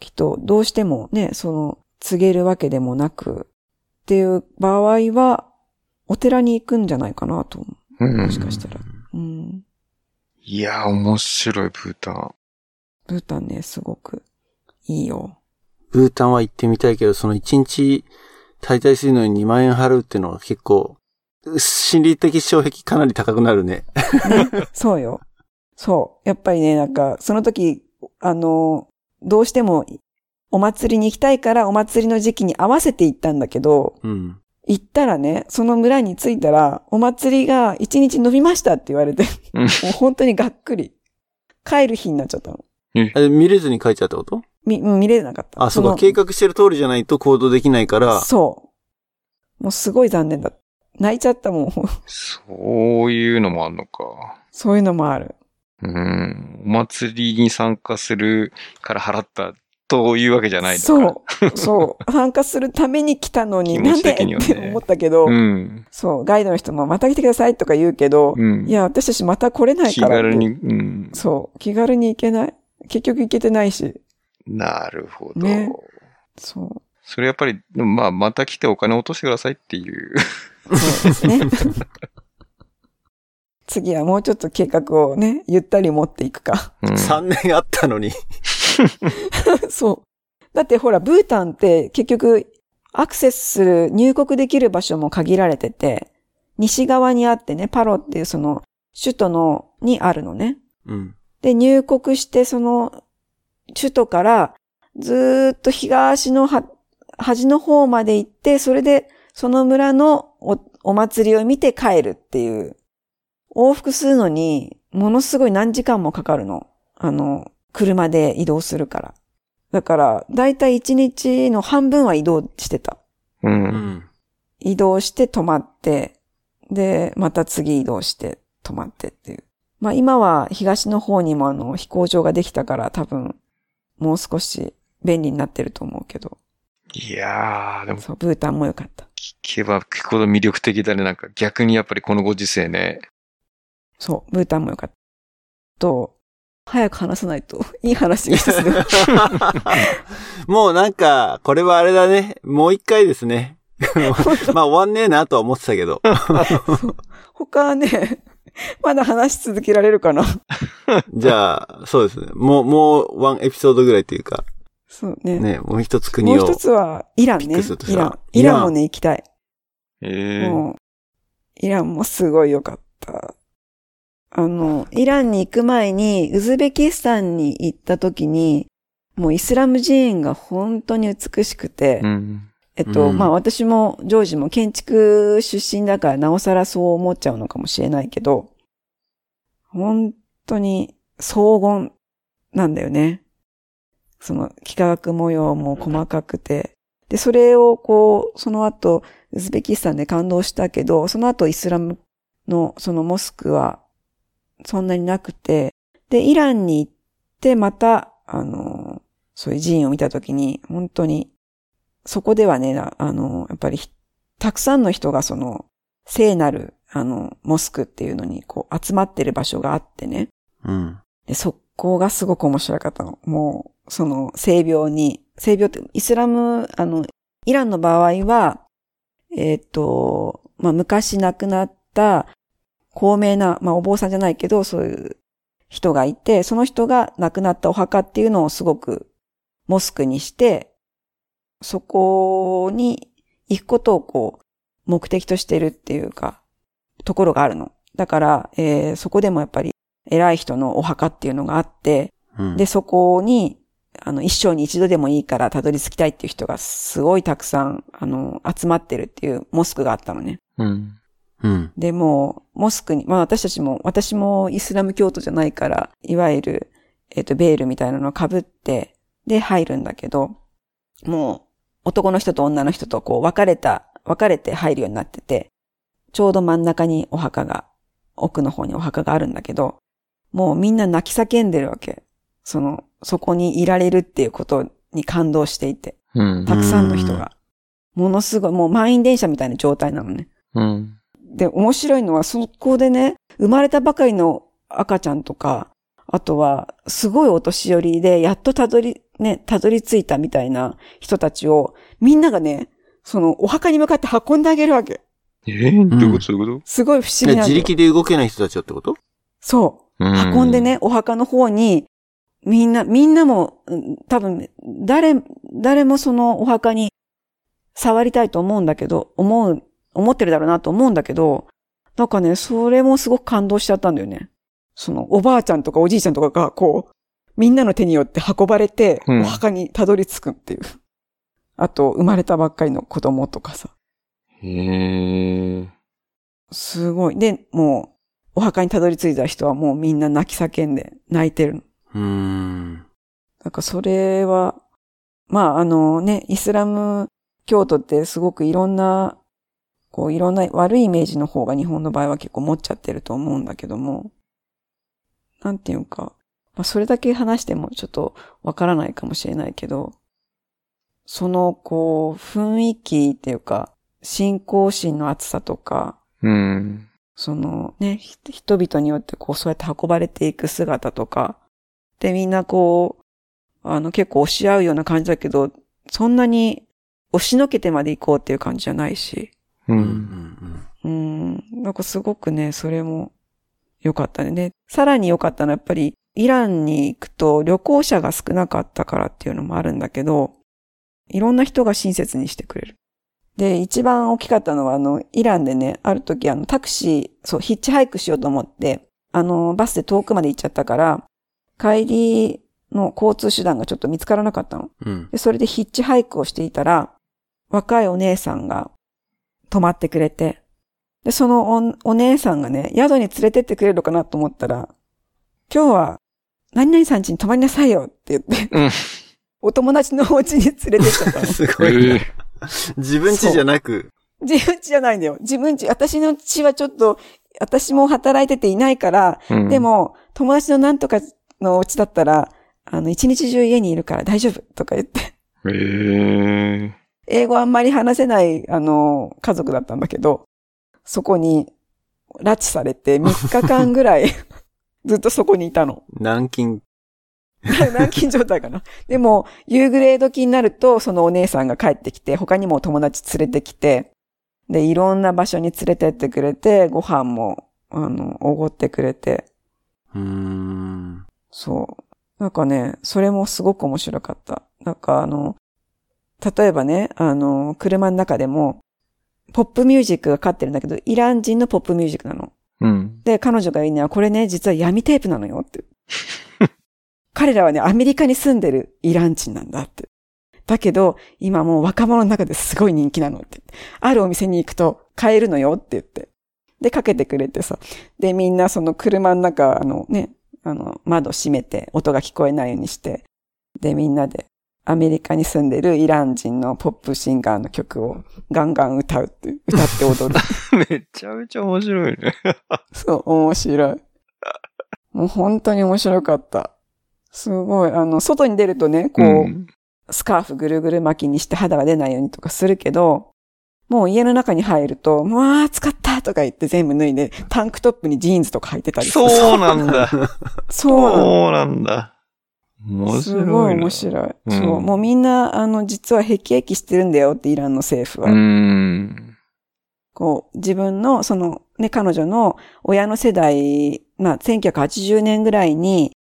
きっとどうしてもね、その、告げるわけでもなく、っていう場合は、お寺に行くんじゃないかなと思う。もしかしたら。うん。いやー、面白い、ブータン。ブータンね、すごくいいよ。ブータンは行ってみたいけど、その1日滞在するのに2万円払うっていうのは結構、心理的障壁かなり高くなるね。ね、そうよ。そう。やっぱりね、なんか、その時、あの、どうしても、お祭りに行きたいから、お祭りの時期に合わせて行ったんだけど、うん。行ったらね、その村に着いたら、お祭りが一日伸びましたって言われて、うん もう本当にがっくり。帰る日になっちゃったの。あれ見れずに帰っちゃったこと？み、見れなかった。あ、そうか。の計画してる通りじゃないと行動できないから、そう。もうすごい残念だ。泣いちゃったもん。そういうのもあんのか。そういうのもある。うん。お祭りに参加するから払ったというわけじゃない。そう。そう。参加するために来たのに、なんでねって思ったけど、うん。そう、ガイドの人もまた来てくださいとか言うけど、うん。いや、私たちまた来れない気からって。軽に、うん。そう、気軽に行けない。結局行けてないし。なるほど。ねそう。それやっぱり、まあ、また来てお金落としてくださいっていう。そうですね。次はもうちょっと計画をね、ゆったり持っていくか。うん3年あったのに。そう。だってほら、ブータンって結局、アクセスする、入国できる場所も限られてて、西側にあってね、パロっていうその、首都の、にあるのね。うん。で、入国して、その、首都から、ずーっと東のは端の方まで行って、それで、その村のおお祭りを見て帰るっていう、往復するのに、ものすごい何時間もかかるの。あの、車で移動するから。だから、だいたい1日の半分は移動してた。う。うんん。移動して止まって、で、また次移動して止まってっていう。まあ今は東の方にもあの飛行場ができたから多分もう少し便利になってると思うけど、いやー、でもそう、ブータンも良かった。聞けば聞くほど魅力的だね。なんか逆にやっぱりこのご時世ね。そう、ブータンも良かった。と、早く話さないと いい話が一つでももうなんか、これはあれだね。もう一回ですね。まあ終わんねえなとは思ってたけど。他はね、まだ話し続けられるかな。じゃあ、そうですね。もう、もうワンエピソードぐらいというか、そうね。ね、もう一つ国を。もう一つはイランねイラン。イランもね、行きたい。ええもう、イランもすごい良かった。あの、イランに行く前に、ウズベキスタンに行った時に、もうイスラム寺院が本当に美しくて、うん。えっと、うんまあ私もジョージも建築出身だからなおさらそう思っちゃうのかもしれないけど、本当に荘厳なんだよね。その幾何学模様も細かくて。で、それをこう、その後、ウズベキスタンで感動したけど、その後イスラムのそのモスクはそんなになくて、で、イランに行ってまた、あの、そういう寺院を見たときに、本当に、そこではね、ああの、やっぱりひ、たくさんの人がその、聖なる、あの、モスクっていうのに、こう、集まってる場所があってね。うん。で、そこがすごく面白かったの。もう、その、性病に、性病って、イスラム、あの、イランの場合は、えっ、と、まあ、昔亡くなった、高名な、まあ、お坊さんじゃないけど、そういう人がいて、その人が亡くなったお墓っていうのをすごく、モスクにして、そこに行くことをこう、目的としてるっていうか、ところがあるの。だから、えーそこでもやっぱり、偉い人のお墓っていうのがあって、うん。で、そこに、あの、一生に一度でもいいからたどり着きたいっていう人がすごいたくさん、あの、集まってるっていうモスクがあったのね。うん。うん。で、もう、モスクに、まあ私たちも、私もイスラム教徒じゃないから、いわゆる、えっ、と、ベールみたいなのを被って、で、入るんだけど、もう、男の人と女の人とこう、分かれた、分かれて入るようになってて、ちょうど真ん中にお墓が、奥の方にお墓があるんだけど、もうみんな泣き叫んでるわけ。その、そこにいられるっていうことに感動していて、うん。たくさんの人が。ものすごい、もう満員電車みたいな状態なのね。うん。で、面白いのは、そこでね、生まれたばかりの赤ちゃんとか、あとは、すごいお年寄りで、やっとたどり、ね、たどり着いたみたいな人たちを、みんながね、その、お墓に向かって運んであげるわけ。えー、どういうこと？どういうこすごい不思議えな。自力で動けない人たちよってこと？そう。運んで。ね、お墓の方に、みんな、みんなも、うん多分、誰、誰もそのお墓に触りたいと思うんだけど、思う、思ってるだろうなと思うんだけど、なんかね、それもすごく感動しちゃったんだよね。その、おばあちゃんとかおじいちゃんとかが、こう、みんなの手によって運ばれて、うんお墓にたどり着くっていう。あと、生まれたばっかりの子供とかさ。へえ。すごい。で、もう、お墓にたどり着いた人はもうみんな泣き叫んで泣いてるの。うーん。なんかそれは、まああのね、イスラム教徒ってすごくいろんな、こういろんな悪いイメージの方が日本の場合は結構持っちゃってると思うんだけども、なんていうか、まあそれだけ話してもちょっとわからないかもしれないけど、そのこう雰囲気っていうか、信仰心の厚さとか、うん。そのね、ひ人々によってこうそうやって運ばれていく姿とか、でみんなこう、あの結構押し合うような感じだけど、そんなに押しのけてまで行こうっていう感じじゃないし、う。うんん。うん、なんかすごくね、それも良かったね。で、さらに良かったのはやっぱり、イランに行くと旅行者が少なかったからっていうのもあるんだけど、いろんな人が親切にしてくれる。で、一番大きかったのは、あの、イランでね、ある時、あの、タクシー、そう、ヒッチハイクしようと思って、あの、バスで遠くまで行っちゃったから、帰りの交通手段がちょっと見つからなかったの。うん。で、それでヒッチハイクをしていたら、若いお姉さんが泊まってくれて、で、そのおお姉さんがね、宿に連れてってくれるのかなと思ったら、今日は、何々さん家に泊まりなさいよって言って、うん お友達のお家に連れてっちゃったの。すごいな。え自分家じゃなく、自分家じゃないんだよ。自分家、私の家はちょっと、私も働いてていないから、ーで、も、友達のなんとかのお家だったら、あの、一日中家にいるから大丈夫とか言って、ええ。英語あんまり話せない、あの、家族だったんだけど、そこに拉致されて3日間ぐらい ずっとそこにいたの。軟禁。軟禁状態かな。でも、夕暮れ時になると、そのお姉さんが帰ってきて、他にもお友達連れてきて、で、いろんな場所に連れてってくれて、ご飯も、あの、おごってくれて、うーん。そう。なんかね、それもすごく面白かった。なんかあの、例えばね、あの、車の中でも、ポップミュージックがかってるんだけど、イラン人のポップミュージックなの。うん。で、彼女が言うには、これね、実は闇テープなのよって。彼らはね、アメリカに住んでるイラン人なんだって。だけど、今もう若者の中ですごい人気なのって。あるお店に行くと買えるのよって言って。で、かけてくれてさ。で、みんなその車の中、あのね、あの、窓閉めて、音が聞こえないようにして。で、みんなで、アメリカに住んでるイラン人のポップシンガーの曲をガンガン歌うって、歌って踊る。めちゃめちゃ面白いね。そう、面白い。もう本当に面白かった。すごい、あの、外に出るとね、こう、うんスカーフぐるぐる巻きにして肌が出ないようにとかするけど、もう家の中に入ると、もう、あー使ったとか言って全部脱いで、タンクトップにジーンズとか履いてたりする。そうなんだ。そうなの。そうなんだ。面すごい白いな。面白い。うんそう。もうみんな、あの、実は辟易してるんだよってイランの政府は。うーん。こう、自分の、その、ね、彼女の親の世代、まあ、1980年ぐらいに、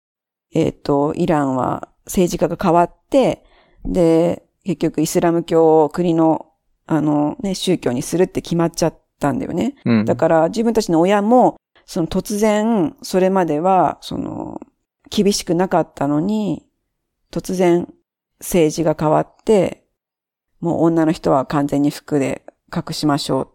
えっ、と、イランは政治家が変わって、で、結局イスラム教を国の、あの、ね、宗教にするって決まっちゃったんだよね。うん。だから自分たちの親も、その突然、それまでは、その、厳しくなかったのに、突然政治が変わって、もう女の人は完全に服で隠しましょう。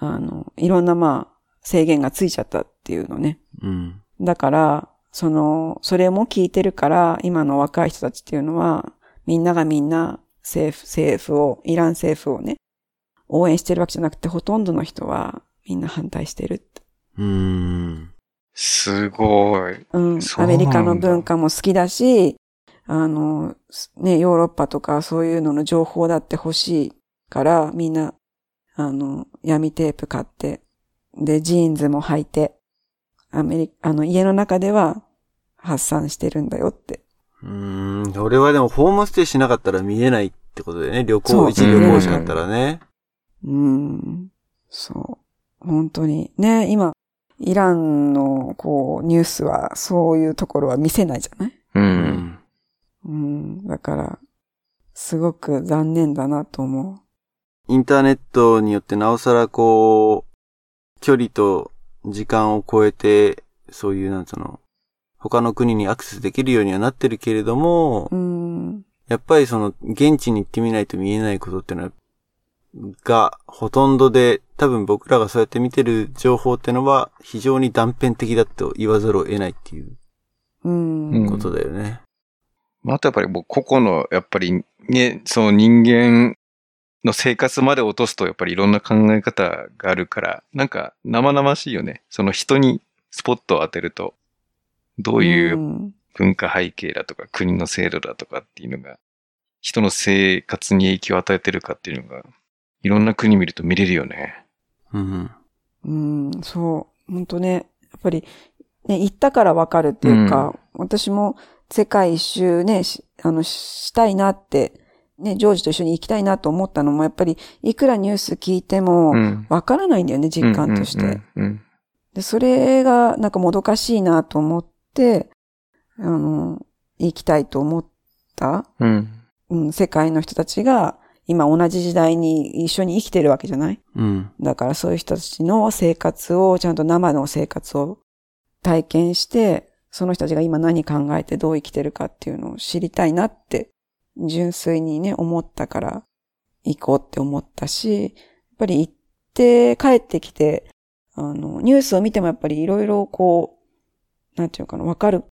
あの、いろんなまあ、制限がついちゃったっていうのね。うん。だから、その、それも聞いてるから、今の若い人たちっていうのは、みんながみんな政府、政府を、イラン政府をね、応援してるわけじゃなくて、ほとんどの人はみんな反対してるって。うーん。すごい。うん。アメリカの文化も好きだし、あの、ね、ヨーロッパとかそういうのの情報だって欲しいから、みんな、あの、闇テープ買って、で、ジーンズも履いて、アメリカ、あの、家の中では発散してるんだよって。うーん。俺はでもホームステイしなかったら見えないってことでね。旅行、そう一旅行しかったらね。うん。そう。本当に。ね、今、イランの、こう、ニュースは、そういうところは見せないじゃない？う。。うんうん。だから、すごく残念だなと思インターネットによってなおさらこう、距離と時間を超えて、そういうなんつうの、他の国にアクセスできるようにはなってるけれどもう。、うん。やっぱりその、現地に行ってみないと見えないことってのは、が、ほとんどで、多分僕らがそうやって見てる情報ってのは、非常に断片的だと言わざるを得ないっていうことだよね。まああとやっぱりもう個々の、やっぱりね、その人間の生活まで落とすとやっぱりいろんな考え方があるから、なんか生々しいよね。その人にスポットを当てると、どういううん文化背景だとか国の制度だとかっていうのが、人の生活に影響を与えてるかっていうのが、いろんな国見ると見れるよね。うん。うん、そう。本当ね。やっぱり、ね、行ったからわかるっていうか、私も世界一周ね、しあの、したいなって、ね、ジョージと一緒に行きたいなと思ったのも、やっぱり、いくらニュース聞いても、ん。わからないんだよね、実感として。うんうんで、それが、なんかもどかしいなと思って、あの、行きたいと思った、うん。うん、世界の人たちが、今同じ時代に一緒に生きてるわけじゃない？うん。だからそういう人たちの生活を、ちゃんと生の生活を体験して、その人たちが今何考えてどう生きてるかっていうのを知りたいなって、純粋にね、思ったから行こうって思ったし、やっぱり行って帰ってきて、あの、ニュースを見てもやっぱりいろいろこう、なんていうのかな、わかるん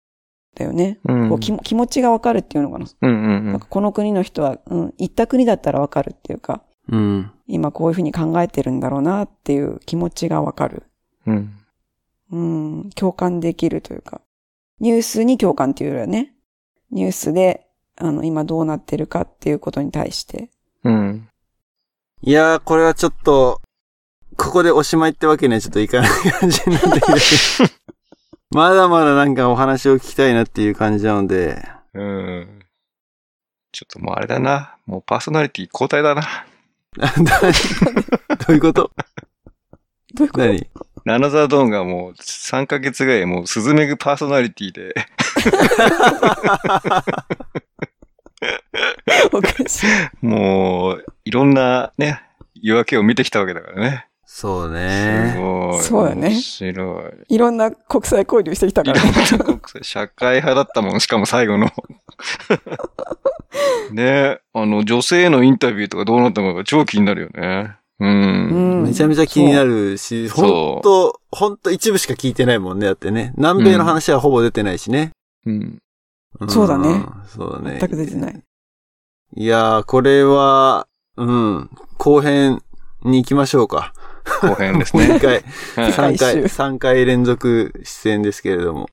だよね。うん。こう気持ちがわかるっていうのかな。うんうんうんなんか。この国の人は、うん、行った国だったらわかるっていうか、うん。今こういうふうに考えてるんだろうなっていう気持ちがわかる。うん。うん、共感できるというか。ニュースに共感っていうよりはね、ニュースで、あの、今どうなってるかっていうことに対して。うん。いやー、これはちょっと、ここでおしまいってわけにはちょっといかない感じなんだけど。まだまだなんかお話を聞きたいなっていう感じなので。うん。ちょっともうあれだな。もうパーソナリティ交代だな。どういうこと？どういうこと？何？ナナザードーンがもう3ヶ月ぐらいもうスズメグパーソナリティで、おかしい。もういろんなね、夜明けを見てきたわけだからね。そうすね。ごい。そうだね面白い。いろんな国際交流してきたいろんからね。な国際社会派だったもん、しかも最後の。ねあの、女性へのインタビューとかどうなったのか超気になるよね。うん。うんめちゃめちゃ気になるし、そうほんと、ほんと一部しか聞いてないもんね。だってね。南米の話はほぼ出てないしね。うん。んそうだね。そうだね。全く出てない。いやー、これは、うん、後編に行きましょうか。後編です もう一ね。回、はい3回、最終三回連続出演ですけれども。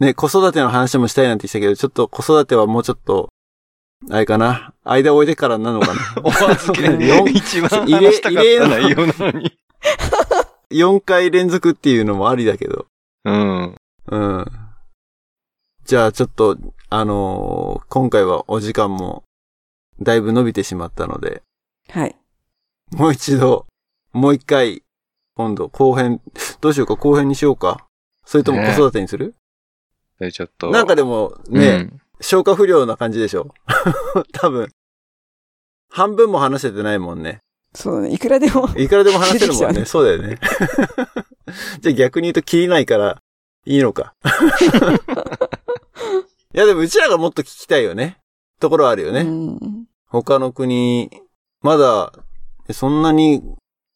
ね、子育ての話もしたいなんて言ってたけど、ちょっと子育てはもうちょっと、あれかな。間を置いてからなのかな。お預け四一番話したかった内容なのに。4回連続っていうのもありだけど。うん。うん。じゃあちょっと、あのー今回はお時間もだいぶ伸びてしまったので、はい。もう一度、もう一回、今度後編、どうしようか後編にしようか。それとも子育てにする、それちょっと。なんかでもね、消化不良な感じでしょ？多分。半分も話せてないもんね。そうだね。いくらでも。いくらでも話せるもんね。そうだよね。じゃあ逆に言うと切りないから、いいのか。いやでもうちらがもっと聞きたいよね。ところあるよね。うん他の国、まだ、そんなに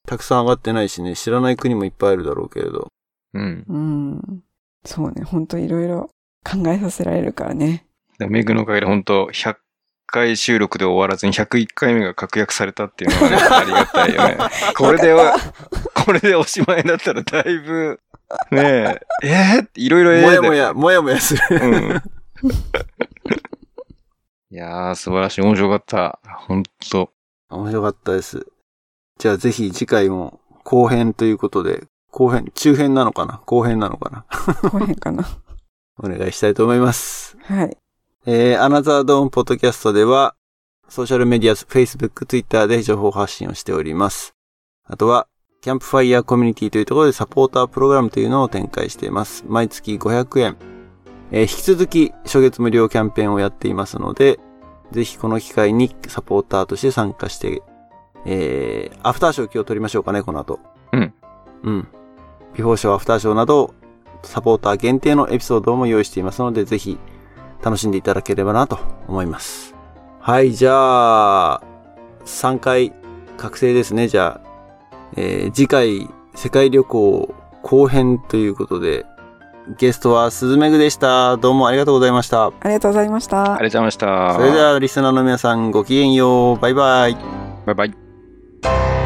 たくさん上がってないしね、知らない国もいっぱいあるだろうけれど。うん。うん。そうね。本当いろいろ考えさせられるからね。メグのおかげで本当100回収録で終わらずに101回目が確約されたっていうのはね、ありがたいよね。これでは、これでおしまいだったらだいぶ、ねえ、えー？いろいろもやもや、もやもやする。うん。いやー、素晴らしい。面白かった。本当面白かったです。じゃあぜひ次回も後編ということで、後編、中編なのかな？後編なのかな？後編かな。お願いしたいと思います。はい。えー、アナザードーンポッドキャストでは、ソーシャルメディア、Facebook、Twitter で情報発信をしております。あとは、キャンプファイヤーコミュニティというところでサポータープログラムというのを展開しています。毎月500円。えー引き続き、初月無料キャンペーンをやっていますので、ぜひこの機会にサポーターとして参加して、えー、アフターショー今日撮りましょうかね、この後。うん。うん。ビフォーショー、アフターショーなど、サポーター限定のエピソードも用意していますので、ぜひ楽しんでいただければなと思います。はい、じゃあ、3回覚醒ですね、じゃあ。えー次回、世界旅行後編ということで、ゲストは鈴めぐでした。どうもありがとうございました。ありがとうございましたありがとうございました。それではリスナーの皆さんごきげんよう。バイバイ。バイバイ。Bye.